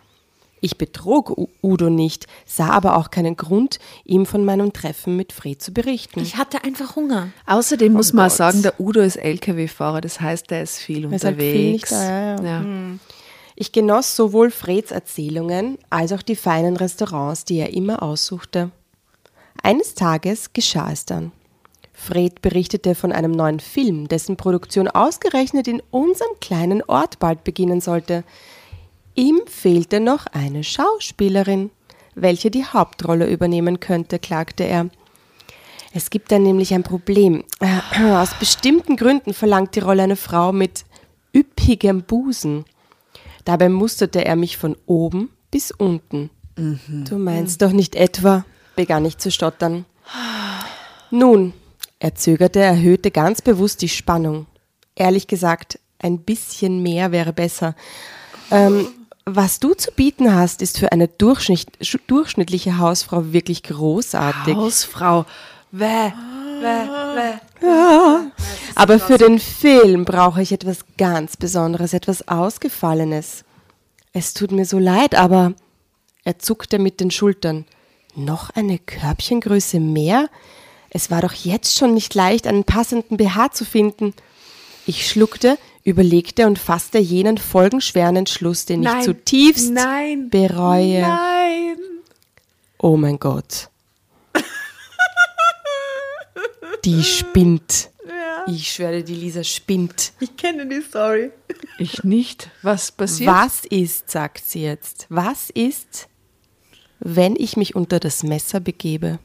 Ich betrog U- Udo nicht, sah aber auch keinen Grund, ihm von meinem Treffen mit Fred zu berichten. Ich hatte einfach Hunger. Außerdem muss man auch sagen, der Udo ist LKW-Fahrer, das heißt, er ist viel Er ist halt viel unterwegs. nicht da, ja, ja. Ja. Ich genoss sowohl Freds Erzählungen als auch die feinen Restaurants, die er immer aussuchte. Eines Tages geschah es dann. Fred berichtete von einem neuen Film, dessen Produktion ausgerechnet in unserem kleinen Ort bald beginnen sollte. Ihm fehlte noch eine Schauspielerin, welche die Hauptrolle übernehmen könnte, klagte er. Es gibt da nämlich ein Problem. Äh, Aus bestimmten Gründen verlangt die Rolle eine Frau mit üppigem Busen. Dabei musterte er mich von oben bis unten. Du meinst doch nicht etwa, begann ich zu stottern. Nun, er zögerte, erhöhte ganz bewusst die Spannung. Ehrlich gesagt, ein bisschen mehr wäre besser. Ähm, was du zu bieten hast, ist für eine durchschnitt, sch- durchschnittliche Hausfrau wirklich großartig. Hausfrau. Wäh, wäh, wäh. Aber für den Film brauche ich etwas ganz Besonderes, etwas Ausgefallenes. Es tut mir so leid, aber er zuckte mit den Schultern. Noch eine Körbchengröße mehr? Es war doch jetzt schon nicht leicht, einen passenden BH zu finden. Ich schluckte, überlegte und fasste jenen folgenschweren Entschluss, den ich Nein, zutiefst nein, bereue. Nein. Oh mein Gott. Die spinnt. Ich schwöre, die Lisa spinnt. Ich kenne die Story. Ich nicht. Was passiert? Was ist, sagt sie jetzt, was ist, wenn ich mich unter das Messer begebe?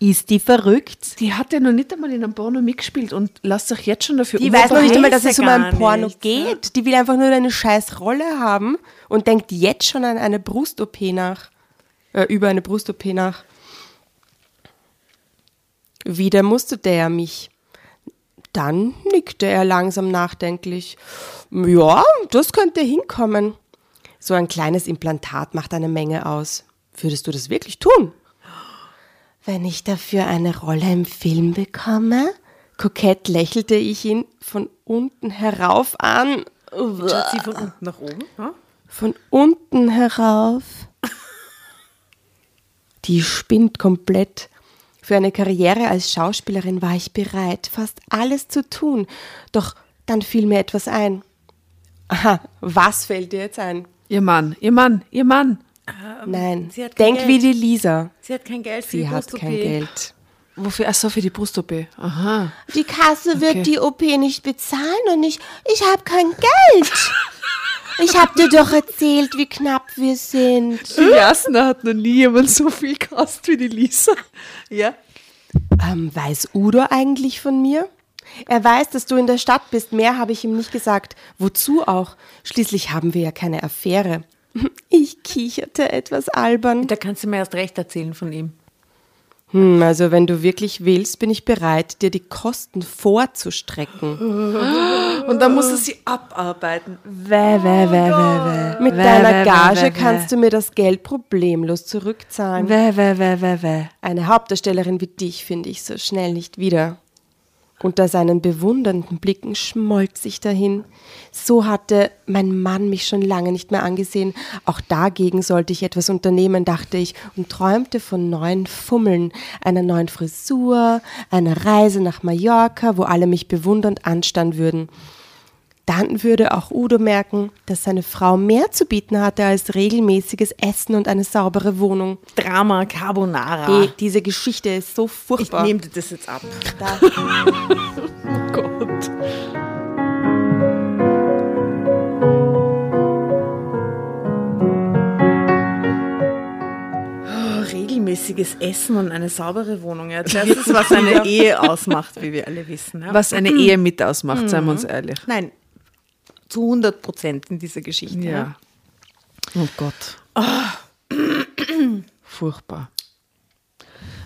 Ist die verrückt? Die hat ja noch nicht einmal in einem Porno mitgespielt und lasst euch jetzt schon dafür Die weiß noch nicht einmal, dass es um ein gar Porno nichts, geht. Die will einfach nur eine scheiß Rolle haben und denkt jetzt schon an eine Brust-OP nach. Äh, über eine Brust-OP nach. Wieder musterte er mich. Dann nickte er langsam nachdenklich. Ja, das könnte hinkommen. So ein kleines Implantat macht eine Menge aus. Würdest du das wirklich tun? Wenn ich dafür eine Rolle im Film bekomme? Kokett lächelte ich ihn von unten herauf an. Schaut sie von unten nach oben? Ja? Von unten herauf. Die spinnt komplett. Für eine Karriere als Schauspielerin war ich bereit, fast alles zu tun. Doch dann fiel mir etwas ein. Aha, was fällt dir jetzt ein? Ihr Mann, ihr Mann, ihr Mann. Nein, sie hat kein denk Geld. wie die Lisa. Sie hat kein Geld für Sie die hat kein Geld. Wofür? Ach so, für die Brust-OP. Aha. Die Kasse wird Okay. die OP nicht bezahlen und ich, ich habe kein Geld. Ich habe dir doch erzählt, wie knapp wir sind. Die Jasna hat noch nie jemand so viel gekostet wie die Lisa. Ja. Ähm, weiß Udo eigentlich von mir? Er weiß, dass du in der Stadt bist. Mehr habe ich ihm nicht gesagt. Wozu auch? Schließlich haben wir ja keine Affäre. [laughs] Ich kicherte etwas albern. Da kannst du mir erst recht erzählen von ihm. Hm, also wenn du wirklich willst, bin ich bereit, dir die Kosten vorzustrecken. [gasps] Und dann muss er sie abarbeiten. Wä, wä, wä, wä, wä. Mit Wä, deiner wä, Gage wä. kannst du mir das Geld problemlos zurückzahlen. Wä, wä, wä, wä, wä. Eine Hauptdarstellerin wie dich finde ich so schnell nicht wieder. Unter seinen bewundernden Blicken schmolz ich dahin. So hatte mein Mann mich schon lange nicht mehr angesehen. Auch dagegen sollte ich etwas unternehmen, dachte ich, und träumte von neuen Fummeln, einer neuen Frisur, einer Reise nach Mallorca, wo alle mich bewundernd anstarren würden. Dann würde auch Udo merken, dass seine Frau mehr zu bieten hatte als regelmäßiges Essen und eine saubere Wohnung. Drama Carbonara. Hey, diese Geschichte ist so ich furchtbar. nehme dir das jetzt ab. Da- [laughs] Gott. Oh, regelmäßiges Essen und eine saubere Wohnung. Ja, das ist, was eine [laughs] Ehe ausmacht, wie wir alle wissen. Ja. Was eine Ehe mit ausmacht, seien wir uns ehrlich. Nein, zu 100 Prozent in dieser Geschichte. Ja. Oh Gott. Furchtbar.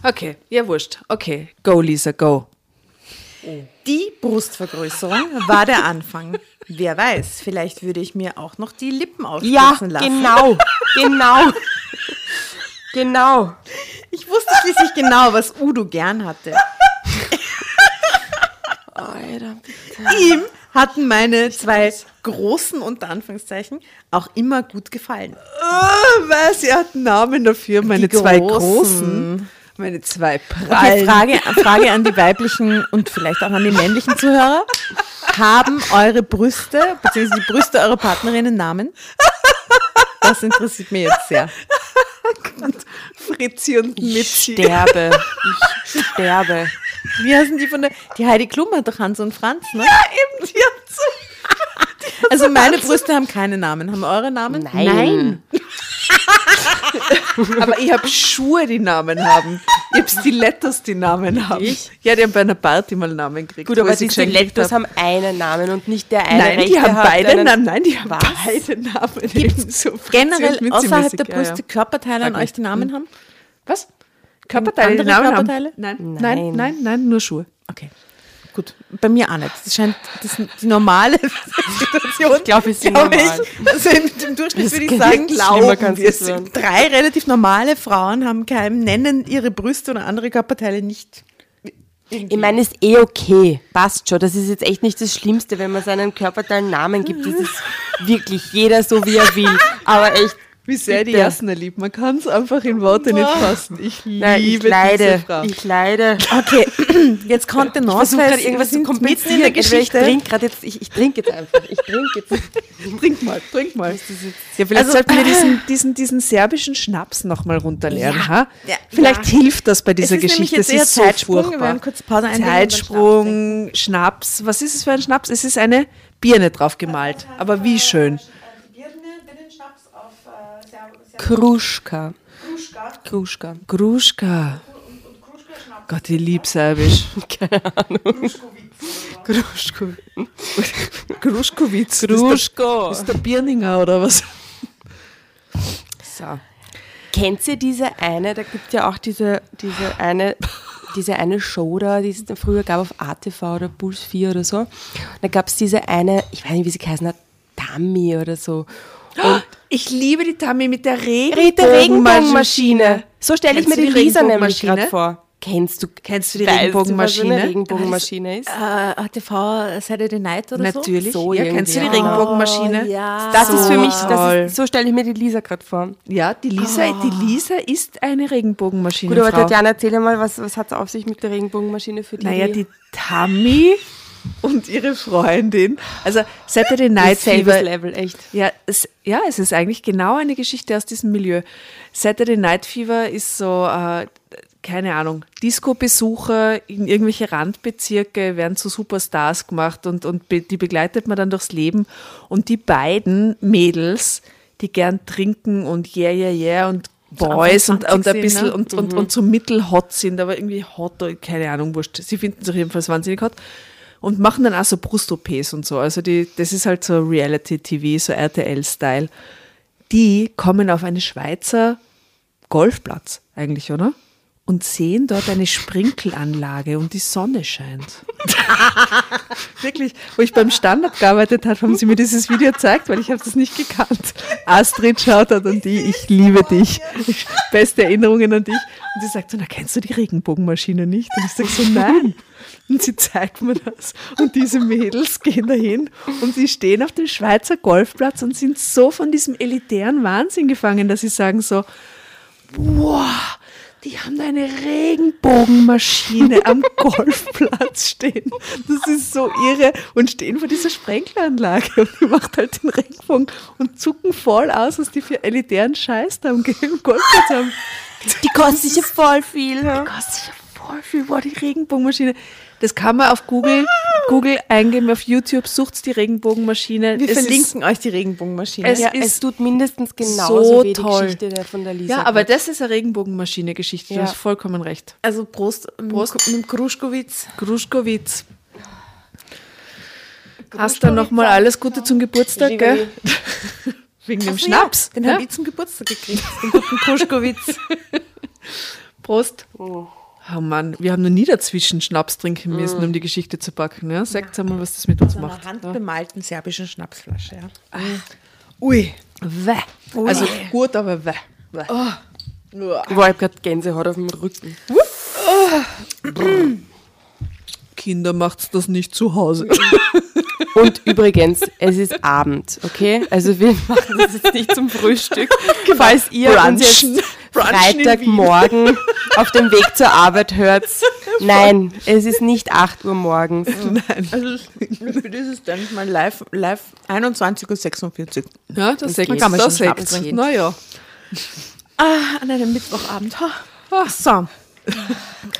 Okay, ja, wurscht. Okay, go, Lisa, go. Die Brustvergrößerung war der Anfang. Wer weiß, vielleicht würde ich mir auch noch die Lippen Ja, aufspritzen lassen. genau, genau, genau. Ich wusste schließlich genau, was Udo gern hatte. Alter, Ihm hatten meine zwei großen, unter Anführungszeichen, auch immer gut gefallen. Oh, was? Sie hat einen Namen dafür. Meine Die zwei Großen. großen. Meine zwei Okay, prallen. Frage, Frage an die weiblichen und vielleicht auch an die männlichen Zuhörer. Haben eure Brüste, beziehungsweise die Brüste eurer Partnerinnen Namen? Das interessiert mich jetzt sehr. [laughs] Fritzi und Mitzi. sterbe, ich sterbe. Wie heißen die von der, die Heidi Klum hat doch Hans und Franz, ne? Eben, die hat so Also meine Brüste haben keine Namen. Haben eure Namen? Nein. [laughs] Aber ich habe Schuhe, die Namen haben. Ich habe Stilettos, die Namen haben. Ich? Ja, die haben bei einer Party mal Namen gekriegt. Gut, aber die Stilettos hab. haben einen Namen und nicht der eine Nein, die haben hat beide Namen. Nein, die haben Was? beide Namen. Gibt's [laughs] und Generell außerhalb der Ja, Brüste ja. Körperteile an euch die Namen haben? Was? Körperteile, Andere Namen Körperteile? haben? Nein, Nein. nein, nein, nein, nur Schuhe. Okay. Gut, bei mir auch nicht. Das scheint das ist die normale [laughs] Situation. Ich glaube, es ist glaube normal. ich. Also im, im Durchschnitt Das würde ich sagen, nicht glauben wir es. Drei relativ normale Frauen haben keinem, nennen ihre Brüste oder andere Körperteile nicht. Ich meine, ist eh okay. Passt schon. Das ist jetzt echt nicht das Schlimmste, wenn man seinen Körperteil einen Namen gibt. Das ist wirklich jeder so, wie er will. Aber echt, Wie sehr die Bitte. Jasna liebt. Man kann es einfach in Worte nicht fassen. Ich liebe nein, ich diese leide. Frau. Ich leide. Okay, [clears throat] jetzt konnte Ich noch versuche gerade irgendwas zu kompensieren. in der Entweder Ich Geschichte. trinke gerade jetzt, ich, ich trinke jetzt einfach. Ich trinke jetzt. [laughs] Trink mal, trink mal. Ja, vielleicht Also- sollten wir diesen, [clears throat] diesen, diesen serbischen Schnaps nochmal runterlernen. Ja. ha? Ja, Vielleicht ja. hilft das bei Es dieser ist nämlich Geschichte. jetzt eher ist so Zeitsprung. Wir furchtbar. werden kurz Pause Zeitsprung, Schnaps. Was ist es für ein Schnaps? Es ist eine Birne drauf gemalt. Aber wie schön. Kruschka. Kruschka. Gruschka. Gott, ich liebe Serbisch. [laughs] Kruschko. Gruschkowitz. Kruschko. Ist der Birninger oder was? So. Kennt ihr diese eine, da gibt ja auch diese, diese eine diese eine Show da, die es früher gab auf ATV oder Puls 4 oder so. Da gab es diese eine, ich weiß nicht, wie sie geheißen hat, Dummy oder so. Und ich liebe die Tammy mit der Regenbogenmaschine. So stelle ich mir die die Lisa nämlich Regenbogenmaschine? gerade vor. Kennst du, Kennst du die weißt Regenbogenmaschine? Du, was eine Regenbogenmaschine ist? ATV Saturday Night oder Natürlich. So ja, kennst du die. Regenbogenmaschine? ja. Das ist für So mich, ist, so stelle ich mir die Lisa gerade vor. Ja, die Lisa, die Lisa ist eine Regenbogenmaschine. Gut, aber Tatjana, erzähl mal, was, was hat es auf sich mit der Regenbogenmaschine für die? Naja, die Tammy und ihre Freundin. Also Saturday Night Fever. Level, echt. Ja es, ja, es ist eigentlich genau eine Geschichte aus diesem Milieu. Saturday Night Fever ist so, äh, keine Ahnung, Disco-Besucher in irgendwelche Randbezirke werden zu Superstars gemacht und, und be die begleitet man dann durchs Leben. Und die beiden Mädels, die gern trinken und yeah, yeah, yeah und Boys und, und ein 20 bisschen sind, ne? und, und, und so mittelhot sind, aber irgendwie hot, keine Ahnung, wurscht. Sie finden sich jedenfalls wahnsinnig hot und machen dann auch so Brust-OPs und so. Also die, das ist halt so Reality-TV, so RTL-Style. Die kommen auf einen Schweizer Golfplatz eigentlich, oder? Und sehen dort eine Sprinkelanlage und die Sonne scheint. [laughs] Wirklich, wo ich beim Standard gearbeitet habe, haben sie mir dieses Video gezeigt, weil ich habe das nicht gekannt. Astrid schaut dort an die, ich liebe dich. Beste Erinnerungen an dich. Und sie sagt so, na kennst du die Regenbogenmaschine nicht? Und ich sage so, nein. Und sie zeigt mir das. Und diese Mädels gehen dahin und sie stehen auf dem Schweizer Golfplatz und sind so von diesem elitären Wahnsinn gefangen, dass sie sagen so, wow, die haben da eine Regenbogenmaschine am [laughs] Golfplatz stehen. Das ist so irre. Und stehen vor dieser Sprenkleranlage und die macht halt den Regenbogen und zucken voll aus, was die für elitären Scheiß da am Golfplatz haben. Die kostet sich ja voll viel. Ja? kostet ja voll viel, boah, die Regenbogenmaschine. Das kann man auf Google, Google eingeben, auf YouTube sucht die Regenbogenmaschine. Wir Es verlinken euch die Regenbogenmaschine. Es Ja, ist es tut mindestens genauso so wie die toll. Geschichte der von der Ist, Lisa. ja, aber gerade. das ist eine Regenbogenmaschine-Geschichte, Ja. du hast vollkommen recht. also Prost, Prost. Mit dem Kruschkowitz. Gruschkowitz. Hast du nochmal alles Gute zum Geburtstag, gell? [laughs] Wegen dem Ach Schnaps. Ja, den ja? habe ich zum Geburtstag gekriegt. Den guten Kruschkowitz. [laughs] [laughs] Prost. Oh Mann, wir haben noch nie dazwischen Schnaps trinken müssen, um die Geschichte zu packen. Ja? Sagt mal, was das mit uns Mit einer macht. handbemalten serbischen Schnapsflasche. Ja. Ui. Weh. Also gut, aber weh. weh. Boah, ich habe gerade Gänsehaut auf dem Rücken. Kinder, macht's das nicht zu Hause. [laughs] Und übrigens, es ist Abend, okay? Also wir machen das jetzt nicht zum Frühstück. [laughs] Falls ihr uns Brunchen. jetzt [laughs] Brunchen in Freitagmorgen auf dem Weg zur Arbeit hört, [laughs] nein, es ist nicht 8 Uhr morgens. Also für dieses dann mal live, live 21.46 Uhr. Ja, das Da sagt kann man das schon trinken. Naja. Ah, an einem Mittwochabend. Ha. Ah, So.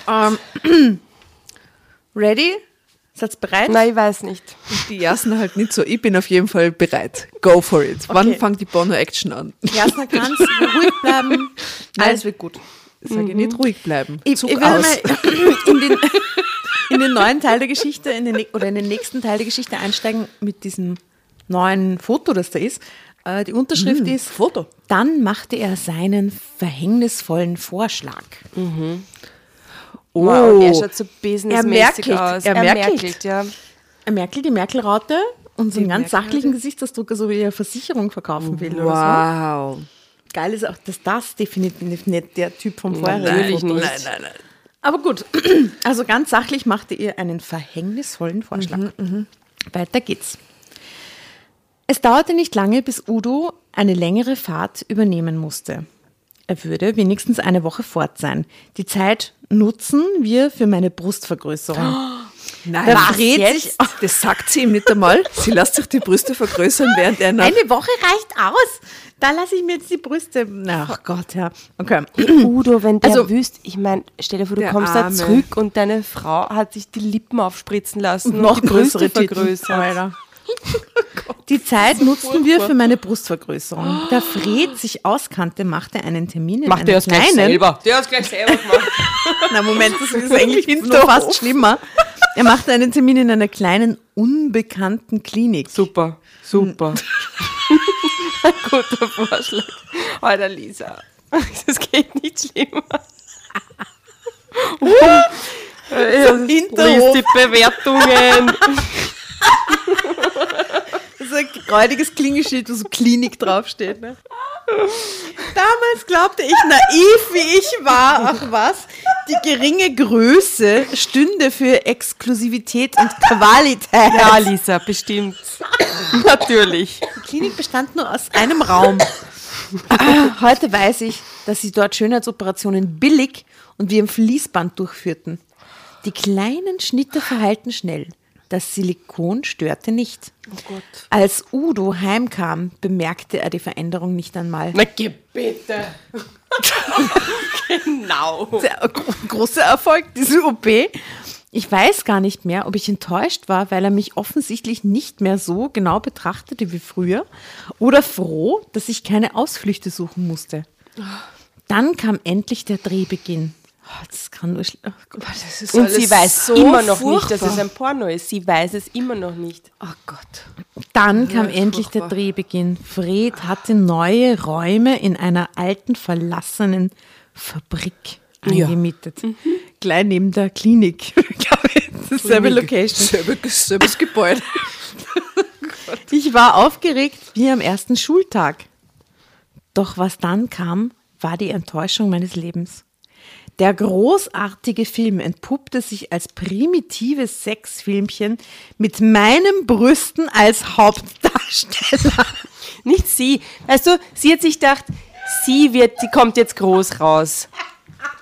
ähm, [clears throat] ready? Seid bereit? Nein, ich weiß nicht. Die ersten halt nicht so. Ich bin auf jeden Fall bereit. Go for it. Wann Okay. fängt die Bono-Action an? Jasna kannst [laughs] ruhig bleiben. Alles wird gut. Sage ich nicht ruhig bleiben. Ich, Zug ich will aus. mal in den, in den neuen Teil der Geschichte, in den, ne- oder in den nächsten Teil der Geschichte einsteigen mit diesem neuen Foto, das da ist. Äh, Die Unterschrift ist Foto. Dann machte er seinen verhängnisvollen Vorschlag. Oh, Wow, er schaut so businessmäßig aus. er merkelt. ja. Merkel, die Merkel-Raute und so einen ganz sachlichen Gesichtsausdruck, also wie er Versicherung verkaufen will oder wow. so. Geil ist auch, dass das definitiv nicht der Typ vom vorherigen Natürlich nicht. ist. Aber gut, [clears throat] also ganz sachlich machte ihr einen verhängnisvollen Vorschlag. Weiter geht's. Es dauerte nicht lange, bis Udo eine längere Fahrt übernehmen musste. Er würde wenigstens eine Woche fort sein. Die Zeit nutzen wir für meine Brustvergrößerung. [gasps] Nein, Da was dreht jetzt? sich- Das sagt sie ihm nicht einmal. Sie lässt sich die Brüste vergrößern, während er noch. Eine Woche reicht aus. Da lasse ich mir jetzt die Brüste. Ach Gott, ja. Okay. [clears throat] Udo, wenn der Also- wüsst, ich meine, stell dir vor, du kommst da Arme. zurück und deine Frau hat sich die Lippen aufspritzen lassen noch und die Brüste größere Titten. vergrößert. [laughs] Die Zeit nutzten wir für meine Brustvergrößerung. Da Fred sich auskannte, machte einen Termin in Macht der es gleich kleinen. selber. Der hat es gleich selber gemacht. [laughs] Na Moment, das ist [laughs] eigentlich noch fast schlimmer. Er machte einen Termin in einer kleinen unbekannten Klinik. Super, super. Ein [laughs] guter Vorschlag. Alter, Lisa, das geht nicht schlimmer. Lies die Bewertungen. Ein räudiges Klingelschild, wo so Klinik draufsteht. Ne? Damals glaubte ich naiv, wie ich war, ach was, die geringe Größe stünde für Exklusivität und Qualität. Ja, Lisa, bestimmt. [laughs] Natürlich. Die Klinik bestand nur aus einem Raum. Heute weiß ich, dass sie dort Schönheitsoperationen billig und wie im Fließband durchführten. Die kleinen Schnitte verheilten schnell. Das Silikon störte nicht. Als Udo heimkam, bemerkte er die Veränderung nicht einmal. Na, geh bitte. [laughs] genau. Sehr gro- großer Erfolg, diese OP. Ich weiß gar nicht mehr, ob ich enttäuscht war, weil er mich offensichtlich nicht mehr so genau betrachtete wie früher oder froh, dass ich keine Ausflüchte suchen musste. Dann kam endlich der Drehbeginn. Oh, Das kann nur oh Gott. Das ist Und sie weiß so immer noch furchtbar. nicht, dass es ein Porno ist. Sie weiß es immer noch nicht. Oh Gott. Dann kam ist endlich der furchtbar. Drehbeginn. Fred hatte neue Räume in einer alten, verlassenen Fabrik Ja. eingemietet. Gleich neben der Klinik. [laughs] glaube ich. Dasselbe Location. Selbes, selbes Gebäude. [laughs] Ich war aufgeregt wie am ersten Schultag. Doch was dann kam, war die Enttäuschung meines Lebens. Der großartige Film entpuppte sich als primitives Sexfilmchen mit meinen Brüsten als Hauptdarsteller. [laughs] Nicht sie. Weißt du, sie hat sich gedacht, sie wird, die kommt jetzt groß raus.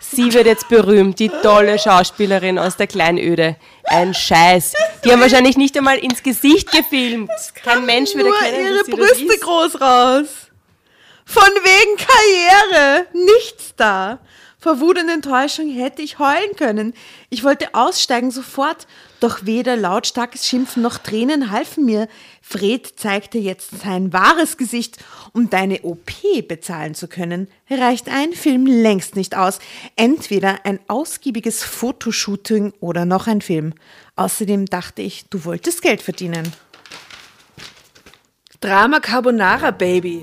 Sie wird jetzt berühmt, die tolle Schauspielerin aus der Kleinöde. Ein Scheiß. Die haben wahrscheinlich nicht einmal ins Gesicht gefilmt. Kein Mensch Nur erkennen, ihre dass sie Brüste das ist. groß raus. Von wegen Karriere. Nichts da. Vor Wut und Enttäuschung hätte ich heulen können. Ich wollte aussteigen sofort, doch weder lautstarkes Schimpfen noch Tränen halfen mir. Fred zeigte jetzt sein wahres Gesicht. Um deine OP bezahlen zu können, reicht ein Film längst nicht aus. Entweder ein ausgiebiges Fotoshooting oder noch ein Film. Außerdem dachte ich, du wolltest Geld verdienen. Drama Carbonara, Baby.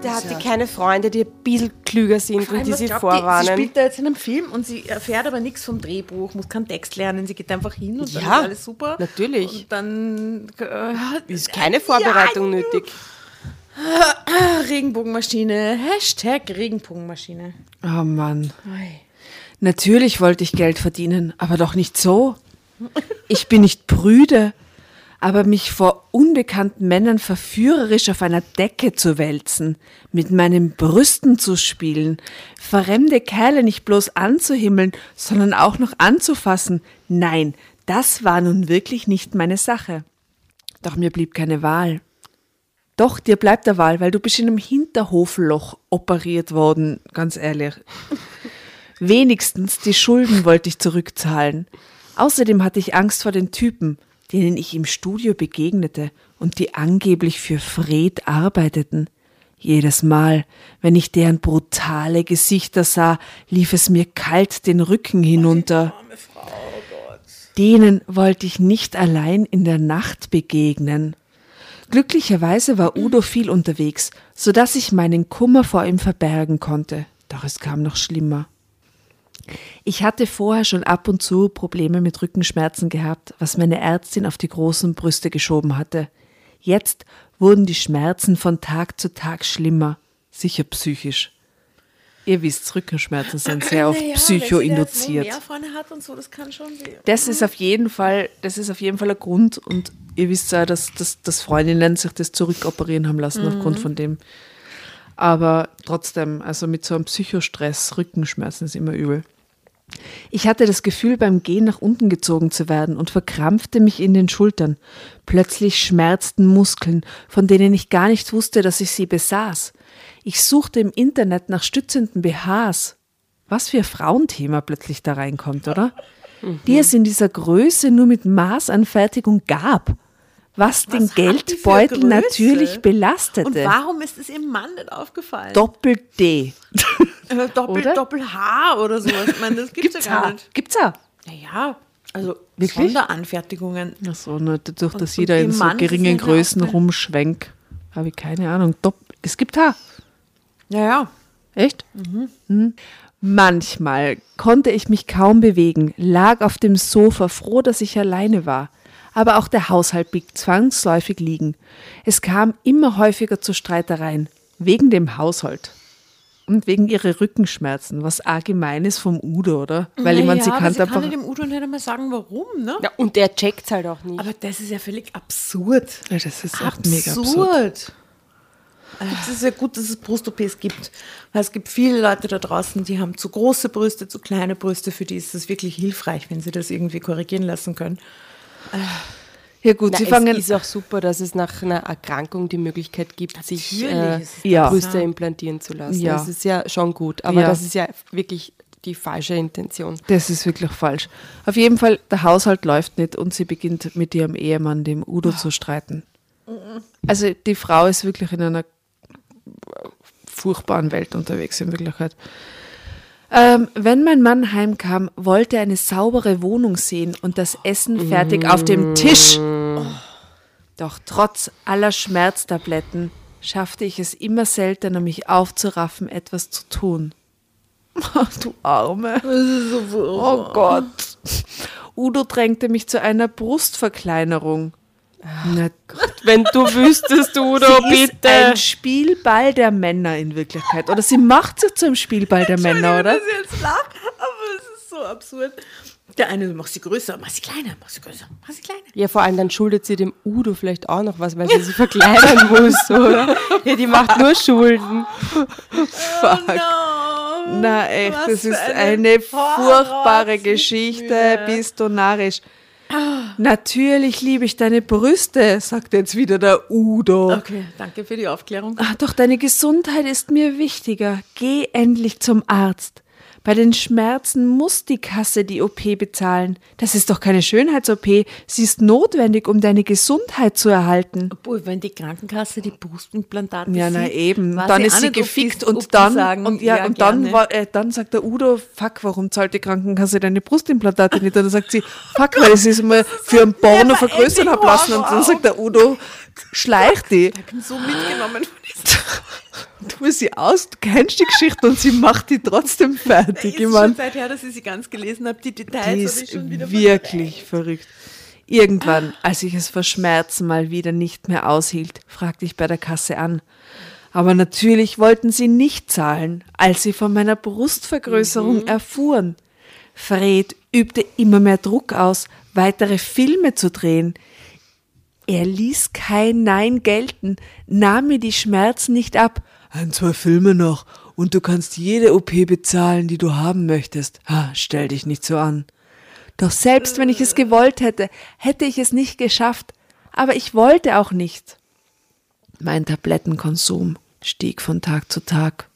Bitte hat die keine Freunde, die ein bisschen klüger sind und die sie sie vorwarnen. spielt da jetzt in einem Film und sie erfährt aber nichts vom Drehbuch, muss keinen Text lernen, sie geht einfach hin und dann Ja, ist alles super. natürlich. Und dann äh, ist keine Vorbereitung Ja, nötig. [clears throat] Regenbogenmaschine, Hashtag Regenbogenmaschine. Oh Mann. Natürlich wollte ich Geld verdienen, aber doch nicht so. Ich bin nicht prüde, aber mich vor unbekannten Männern verführerisch auf einer Decke zu wälzen, mit meinen Brüsten zu spielen, fremde Kerle nicht bloß anzuhimmeln, sondern auch noch anzufassen, nein, das war nun wirklich nicht meine Sache. Doch mir blieb keine Wahl. Doch, dir bleibt der Wahl, weil du bist in einem Hinterhofloch operiert worden, ganz ehrlich. Wenigstens die Schulden wollte ich zurückzahlen. Außerdem hatte ich Angst vor den Typen, denen ich im Studio begegnete und die angeblich für Fred arbeiteten. Jedes Mal, wenn ich deren brutale Gesichter sah, lief es mir kalt den Rücken hinunter. Denen wollte ich nicht allein in der Nacht begegnen. Glücklicherweise war Udo viel unterwegs, so dass ich meinen Kummer vor ihm verbergen konnte. Doch es kam noch schlimmer. Ich hatte vorher schon ab und zu Probleme mit Rückenschmerzen gehabt, was meine Ärztin auf die großen Brüste geschoben hatte. Jetzt wurden die Schmerzen von Tag zu Tag schlimmer, sicher psychisch. Ihr wisst, Rückenschmerzen sind sehr oft Naja, psychoinduziert. So, das kann schon weh. Das ist auf jeden Fall, das ist auf jeden Fall ein Grund und ihr wisst ja, dass, dass, dass Freundinnen sich das zurückoperieren haben lassen aufgrund von dem. Aber trotzdem, also mit so einem Psychostress, Rückenschmerzen ist immer übel. Ich hatte das Gefühl, beim Gehen nach unten gezogen zu werden und verkrampfte mich in den Schultern. Plötzlich schmerzten Muskeln, von denen ich gar nicht wusste, dass ich sie besaß. Ich suchte im Internet nach stützenden BHs. Was für ein Frauenthema plötzlich da reinkommt, oder? Die es in dieser Größe nur mit Maßanfertigung gab. Was, den Geldbeutel natürlich belastete. Und warum ist es dem Mann nicht aufgefallen? Doppel-D. Äh, [laughs] Doppel, Oder? Doppel-H oder sowas. Ich meine, das gibt's, Gibt's ja gar nicht. Gibt's ja. Naja, also Wirklich? Sonderanfertigungen. Ach so, nur dadurch, dass und jeder dem in so es geringen Größen rumschwenkt. Habe ich keine Ahnung. Dopp es gibt Haar. Naja, Echt? Mhm. Manchmal konnte ich mich kaum bewegen, lag auf dem Sofa, froh, dass ich alleine war. Aber auch der Haushalt blieb zwangsläufig liegen. Es kam immer häufiger zu Streitereien. Wegen dem Haushalt. Und wegen ihrer Rückenschmerzen, was allgemein ist vom Udo, oder? Weil ich meine, sie naja, kann sie einfach. kann ja dem Udo nicht einmal sagen, warum, ne? Ja, und der checkt's halt auch nicht. Aber das ist ja völlig absurd. Ja, das ist echt mega absurd. absurd. Also Es ist ja gut, dass es Brust-OPs gibt. Weil es gibt viele Leute da draußen, die haben zu große Brüste, zu kleine Brüste. Für die ist es wirklich hilfreich, wenn sie das irgendwie korrigieren lassen können. Ja gut, Na, sie es fangen. ist auch super, dass es nach einer Erkrankung die Möglichkeit gibt, sich äh, es Ja. Brüste implantieren zu lassen. Ja. Das ist ja schon gut, aber Ja. das ist ja wirklich die falsche Intention. Das ist wirklich falsch. Auf jeden Fall, der Haushalt läuft nicht und sie beginnt mit ihrem Ehemann, dem Udo, zu streiten. Also die Frau ist wirklich in einer furchtbaren Welt unterwegs in Wirklichkeit. Ähm, wenn mein Mann heimkam, wollte er eine saubere Wohnung sehen und das Essen fertig auf dem Tisch. Doch trotz aller Schmerztabletten schaffte ich es immer seltener, mich aufzuraffen, etwas zu tun. [laughs] du Arme. Oh Gott. Udo drängte mich zu einer Brustverkleinerung. Na, Wenn du wüsstest, Udo, sie ist ein Spielball der Männer in Wirklichkeit. Oder sie macht sich zum Spielball der Männer, oder? dass ich jetzt lache, aber es ist so absurd. Der eine macht sie größer, mach sie kleiner, mach sie größer, mach sie kleiner. Ja, vor allem dann schuldet sie dem Udo vielleicht auch noch was, weil sie sich verkleinern [laughs] muss, oder? Ja, die macht nur Schulden. Fuck. Na echt, Was das ist eine eine furchtbare Geschichte, bist du narrisch. Natürlich liebe ich deine Brüste, sagt jetzt wieder der Udo. Okay, danke für die Aufklärung. Ah, Doch deine Gesundheit ist mir wichtiger. Geh endlich zum Arzt. Bei den Schmerzen muss die Kasse die OP bezahlen. Das ist doch keine Schönheits-OP. Sie ist notwendig, um deine Gesundheit zu erhalten. Obwohl, wenn die Krankenkasse die Brustimplantate Ja, na sieht, eben. Dann ist sie gefickt und dann sagen, und ja, und dann gerne. war, äh, dann sagt der Udo, fuck, warum zahlt die Krankenkasse deine Brustimplantate nicht? Und dann sagt sie, fuck, weil ich sie mal für ein Porno vergrößern hab lassen. Und dann sagt der Udo, schleich die. Ich bin so mitgenommen von [laughs] Tu sie aus, du kennst die Geschichte und sie macht die trotzdem fertig. ist Ich mein, schon seit her, dass ich sie ganz gelesen habe. Die Details die ist ich schon wieder wirklich verrückt. Irgendwann, als ich es vor Schmerzen mal wieder nicht mehr aushielt, fragte ich bei der Kasse an. Aber natürlich wollten sie nicht zahlen, als sie von meiner Brustvergrößerung erfuhren. Fred übte immer mehr Druck aus, weitere Filme zu drehen. Er ließ kein Nein gelten, nahm mir die Schmerzen nicht ab. Ein, zwei Filme noch und du kannst jede OP bezahlen, die du haben möchtest. Ha, stell dich nicht so an. Doch selbst wenn ich es gewollt hätte, hätte ich es nicht geschafft. Aber ich wollte auch nicht. Mein Tablettenkonsum stieg von Tag zu Tag.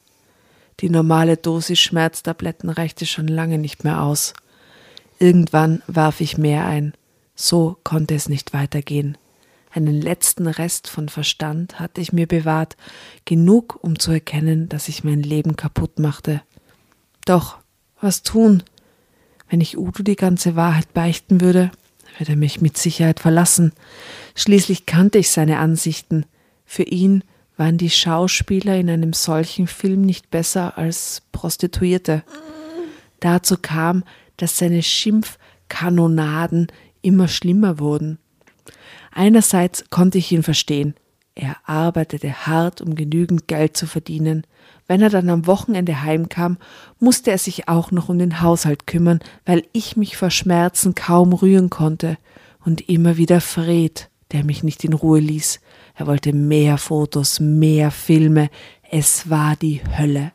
Die normale Dosis Schmerztabletten reichte schon lange nicht mehr aus. Irgendwann warf ich mehr ein. So konnte es nicht weitergehen. Einen letzten Rest von Verstand hatte ich mir bewahrt, genug, um zu erkennen, dass ich mein Leben kaputt machte. Doch, was tun? Wenn ich Udo die ganze Wahrheit beichten würde, würde er mich mit Sicherheit verlassen. Schließlich kannte ich seine Ansichten. Für ihn waren die Schauspieler in einem solchen Film nicht besser als Prostituierte. Dazu kam, dass seine Schimpfkanonaden immer schlimmer wurden. Einerseits konnte ich ihn verstehen. Er arbeitete hart, um genügend Geld zu verdienen. Wenn er dann am Wochenende heimkam, musste er sich auch noch um den Haushalt kümmern, weil ich mich vor Schmerzen kaum rühren konnte. Und immer wieder Fred, der mich nicht in Ruhe ließ. Er wollte mehr Fotos, mehr Filme. Es war die Hölle.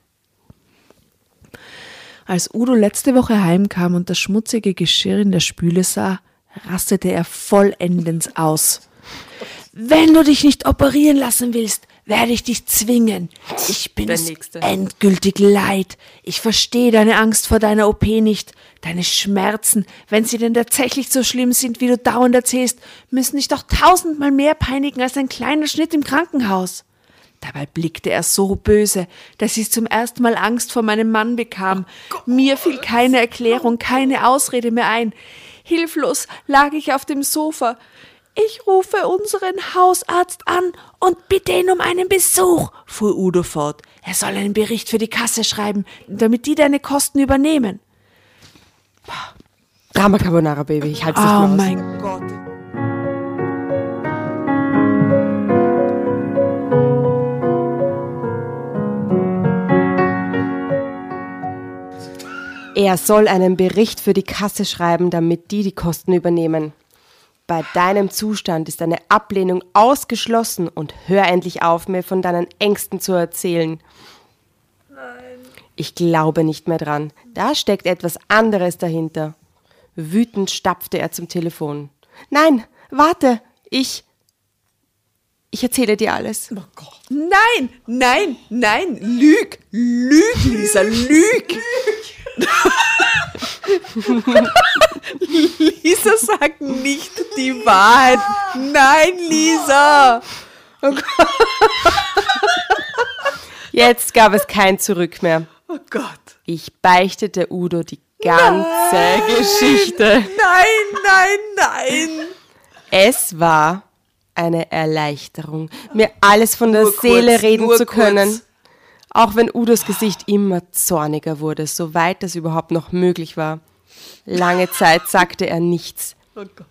Als Udo letzte Woche heimkam und das schmutzige Geschirr in der Spüle sah, rastete er vollendens aus. Wenn du dich nicht operieren lassen willst, werde ich dich zwingen. Ich bin es endgültig leid. Ich verstehe deine Angst vor deiner OP nicht. Deine Schmerzen, wenn sie denn tatsächlich so schlimm sind, wie du dauernd erzählst, müssen dich doch tausendmal mehr peinigen als ein kleiner Schnitt im Krankenhaus. Dabei blickte er so böse, dass ich zum ersten Mal Angst vor meinem Mann bekam. Mir fiel keine Erklärung, keine Ausrede mehr ein. Hilflos lag ich auf dem Sofa. Ich rufe unseren Hausarzt an und bitte ihn um einen Besuch, fuhr Udo fort. Er soll einen Bericht für die Kasse schreiben, damit die deine Kosten übernehmen. Drama Carbonara, Baby. Ich halte es nicht Oh mehr aus. mein Gott. Er soll einen Bericht für die Kasse schreiben, damit die die Kosten übernehmen. Bei deinem Zustand ist eine Ablehnung ausgeschlossen und hör endlich auf, mir von deinen Ängsten zu erzählen. Ich glaube nicht mehr dran. Da steckt etwas anderes dahinter. Wütend stapfte er zum Telefon. Nein, warte, ich. Ich erzähle dir alles. Nein, nein, nein, lüg, lüg, Lisa, lüg. Lisa sagt nicht die Wahrheit. Nein, Lisa. Jetzt gab es kein Zurück mehr. Oh Gott. Ich beichtete Udo die ganze Geschichte. Nein, nein, nein. Es war eine Erleichterung, mir alles von der Nur kurz, Seele reden nur zu können. kurz. Auch wenn Udos Gesicht immer zorniger wurde, soweit das überhaupt noch möglich war. Lange Zeit sagte er nichts. Oh Gott.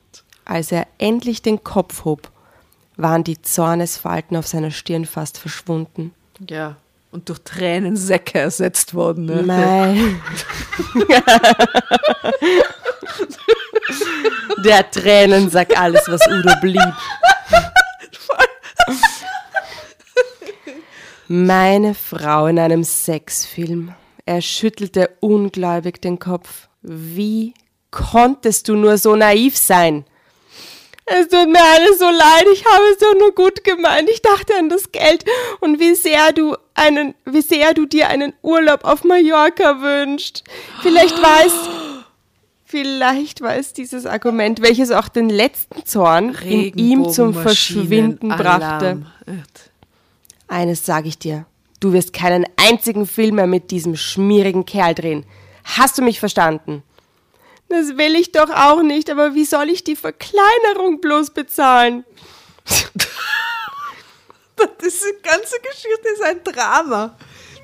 Als er endlich den Kopf hob, waren die Zornesfalten auf seiner Stirn fast verschwunden. Ja, und durch Tränensäcke ersetzt worden. Ne? Mein. [laughs] Der Tränensack, alles, was Udo blieb. Meine Frau in einem Sexfilm. Er schüttelte ungläubig den Kopf. Wie konntest du nur so naiv sein? Es tut mir alles so leid, ich habe es doch nur gut gemeint. Ich dachte an das Geld und wie sehr du einen, wie sehr du dir einen Urlaub auf Mallorca wünscht. Vielleicht war es, vielleicht war es dieses Argument, welches auch den letzten Zorn in ihm zum Verschwinden brachte. Eines sage ich dir. Du wirst keinen einzigen Film mehr mit diesem schmierigen Kerl drehen. Hast du mich verstanden? Das will ich doch auch nicht, aber wie soll ich die Verkleinerung bloß bezahlen? Diese ganze Geschichte ist ein Drama.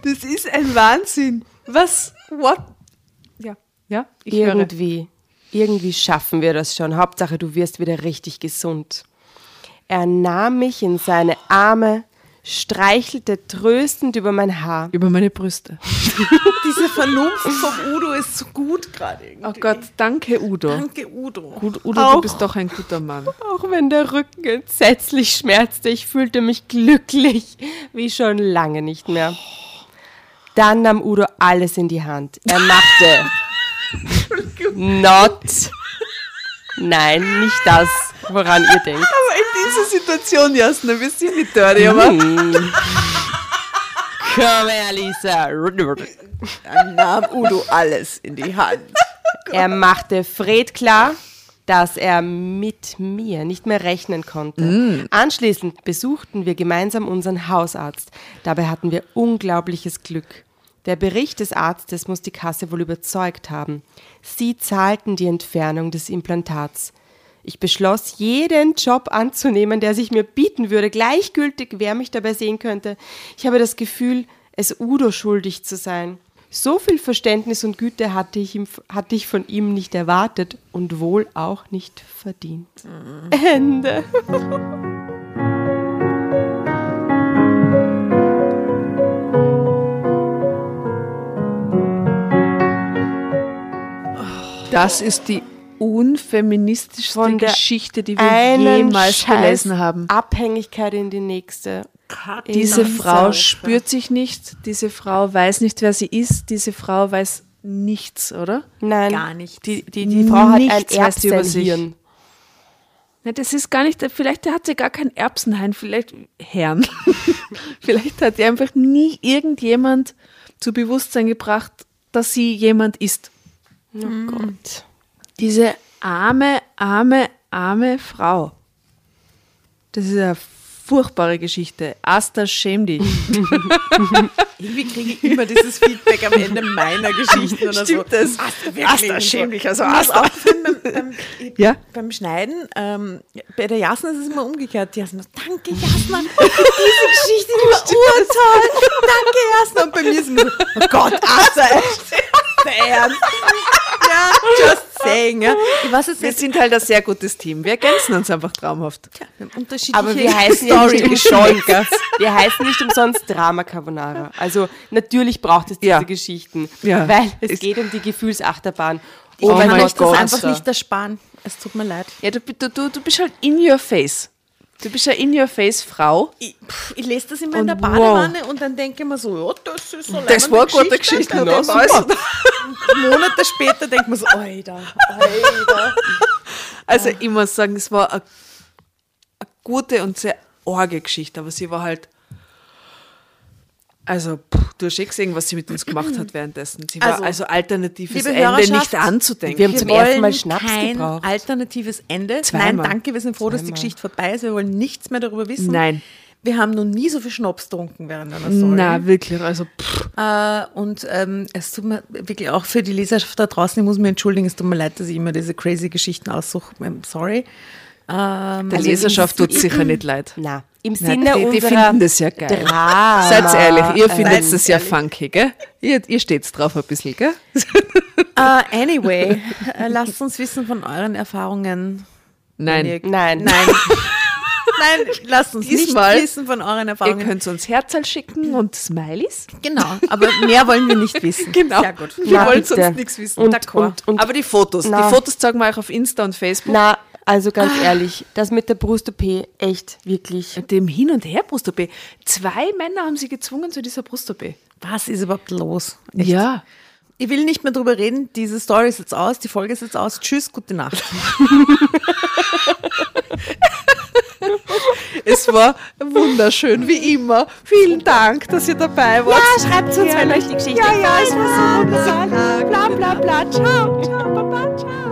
Das ist ein Wahnsinn. Was? What? Ja, ja, ich höre. irgendwie, irgendwie schaffen wir das schon. Hauptsache, du wirst wieder richtig gesund. Er nahm mich in seine Arme, streichelte tröstend über mein Haar. Über meine Brüste. [laughs] Diese Vernunft vom Udo ist so gut gerade. irgendwie. Oh Gott, danke Udo. Danke, Udo. Gut, Udo, Auch- du bist doch ein guter Mann. Auch wenn der Rücken entsetzlich schmerzte, ich fühlte mich glücklich, wie schon lange nicht mehr. Dann nahm Udo alles in die Hand. Er machte [laughs] not. Nein, nicht das, woran ihr denkt. [laughs] Aber in dieser Situation, Jasna, wir sind nicht dirty, aber Komm her, Lisa. dann nahm Udo alles in die Hand. [laughs] Er machte Fred klar, dass er mit mir nicht mehr rechnen konnte. Anschließend besuchten wir gemeinsam unseren Hausarzt. Dabei hatten wir unglaubliches Glück. Der Bericht des Arztes muss die Kasse wohl überzeugt haben. Sie zahlten die Entfernung des Implantats. Ich beschloss, jeden Job anzunehmen, der sich mir bieten würde, gleichgültig, wer mich dabei sehen könnte. Ich habe das Gefühl, es Udo schuldig zu sein. So viel Verständnis und Güte hatte ich, ihm, hatte ich von ihm nicht erwartet und wohl auch nicht verdient. Ende. [laughs] Das ist die unfeministischste Von der Geschichte, die wir Einen jemals Scheiß gelesen haben. Abhängigkeit in die nächste. Diese Frau spürt sich nicht, diese Frau weiß nicht, wer sie ist, diese Frau weiß nichts, oder? Nein, Gar nicht. Die, die, die Frau hat ein Nichts sich. Erbsenhirn. Ja, das ist gar nicht, vielleicht hat sie gar kein Erbsenhain, vielleicht Herrn. [laughs] vielleicht hat ihr einfach nie irgendjemand zu Bewusstsein gebracht, dass sie jemand ist. Oh Gott. Diese arme, arme, arme Frau. Das ist eine furchtbare Geschichte. Asta, schäm dich. [laughs] Irgendwie kriege ich immer dieses Feedback am Ende meiner Geschichten oder Stimmt so. das? Asta, wirklich. Asta, schäm dich. Also ist Asta. aufgefallen beim, beim, [laughs] Ja? beim Schneiden, ähm, bei der Jasna ist es immer umgekehrt. Die Jasna, danke Jasna, [laughs] diese Geschichte, die war urtoll. Danke Jasna. Und bei mir ist es immer so, oh Gott, Asta, echt? Der Ernst? Ja, just saying. Ja. Ich weiß jetzt Wir sind halt ein sehr gutes Team. Wir ergänzen uns einfach traumhaft. wir haben unterschiedliche Aber wir heißen ja nicht Story umsonst. Wir heißen nicht umsonst Drama Carbonara. Also natürlich braucht es diese Ja. Geschichten, Ja. weil es Es- geht um die Gefühlsachterbahn. Ich Oh mein euch das Gott. einfach nicht ersparen. Es tut mir leid. Ja, du, du, du bist halt in your face. Du bist ja in your face Frau. Ich, ich lese das immer in Und der wow. Badewanne und dann denke ich mir so, ja, das ist so Das war eine gute Geschichte. Ja, Ja, super. Monate später denkt man so, Alter, Alter. Also ich muss sagen, es war eine, eine gute und sehr arge Geschichte, aber sie war halt. Also, pff, du hast eh gesehen, was sie mit uns gemacht hat währenddessen. Sie war Also, also, alternatives Ende nicht anzudenken. wir haben Wir zum ersten wollen Mal Schnaps kein gebraucht. alternatives Ende. Zweimal. Nein, danke, wir sind froh, dass die Zweimal. Geschichte vorbei ist. Wir wollen nichts mehr darüber wissen. Nein. Wir haben noch nie so viel Schnaps getrunken während einer Story. Na, wirklich. Also, pff, Äh, und ähm, es tut mir wirklich auch für die Leserschaft da draußen, ich muss mich entschuldigen, es tut mir leid, dass ich immer diese crazy Geschichten aussuche. Ähm, Sorry. Ähm, der also Leserschaft tut sicher nicht leid. Na, im Nein, Sinne die, die unserer finden das ja geil. Drama. Seid ehrlich, ihr findet das ja funky, gell? Ihr, ihr steht drauf ein bisschen, gell? äh, [laughs] anyway, äh, lasst uns wissen von euren Erfahrungen. Nein. Ihr- Nein. Nein. [laughs] Nein, lasst uns Diesmal- nicht wissen von euren Ihr Erfahrungen. könnt uns Herzal schicken und Smileys. Genau, aber mehr wollen wir nicht wissen. [laughs] Genau. Sehr gut. Wir Na, wollen bitte. sonst nichts wissen. Und, D'accord. und, und, Aber die Fotos, Na. die Fotos zeigen wir euch auf Insta und Facebook. na, also ganz ehrlich, das mit der Brust-OP, echt, wirklich. Dem Hin- und Her-Brust-OP. Zwei Männer haben sie gezwungen zu dieser Brust-OP. Was ist überhaupt los? Echt? Ja. Ich will nicht mehr drüber reden. Diese Story ist jetzt aus, die Folge ist jetzt aus. Tschüss, gute Nacht. [laughs] Es war wunderschön, wie immer. Vielen Dank, dass ihr dabei wart. Ja, schreibt uns, wenn euch die Geschichte Ja, ja, es war so wunderbar. Bla, bla, bla. Ciao, ciao, baba, ciao.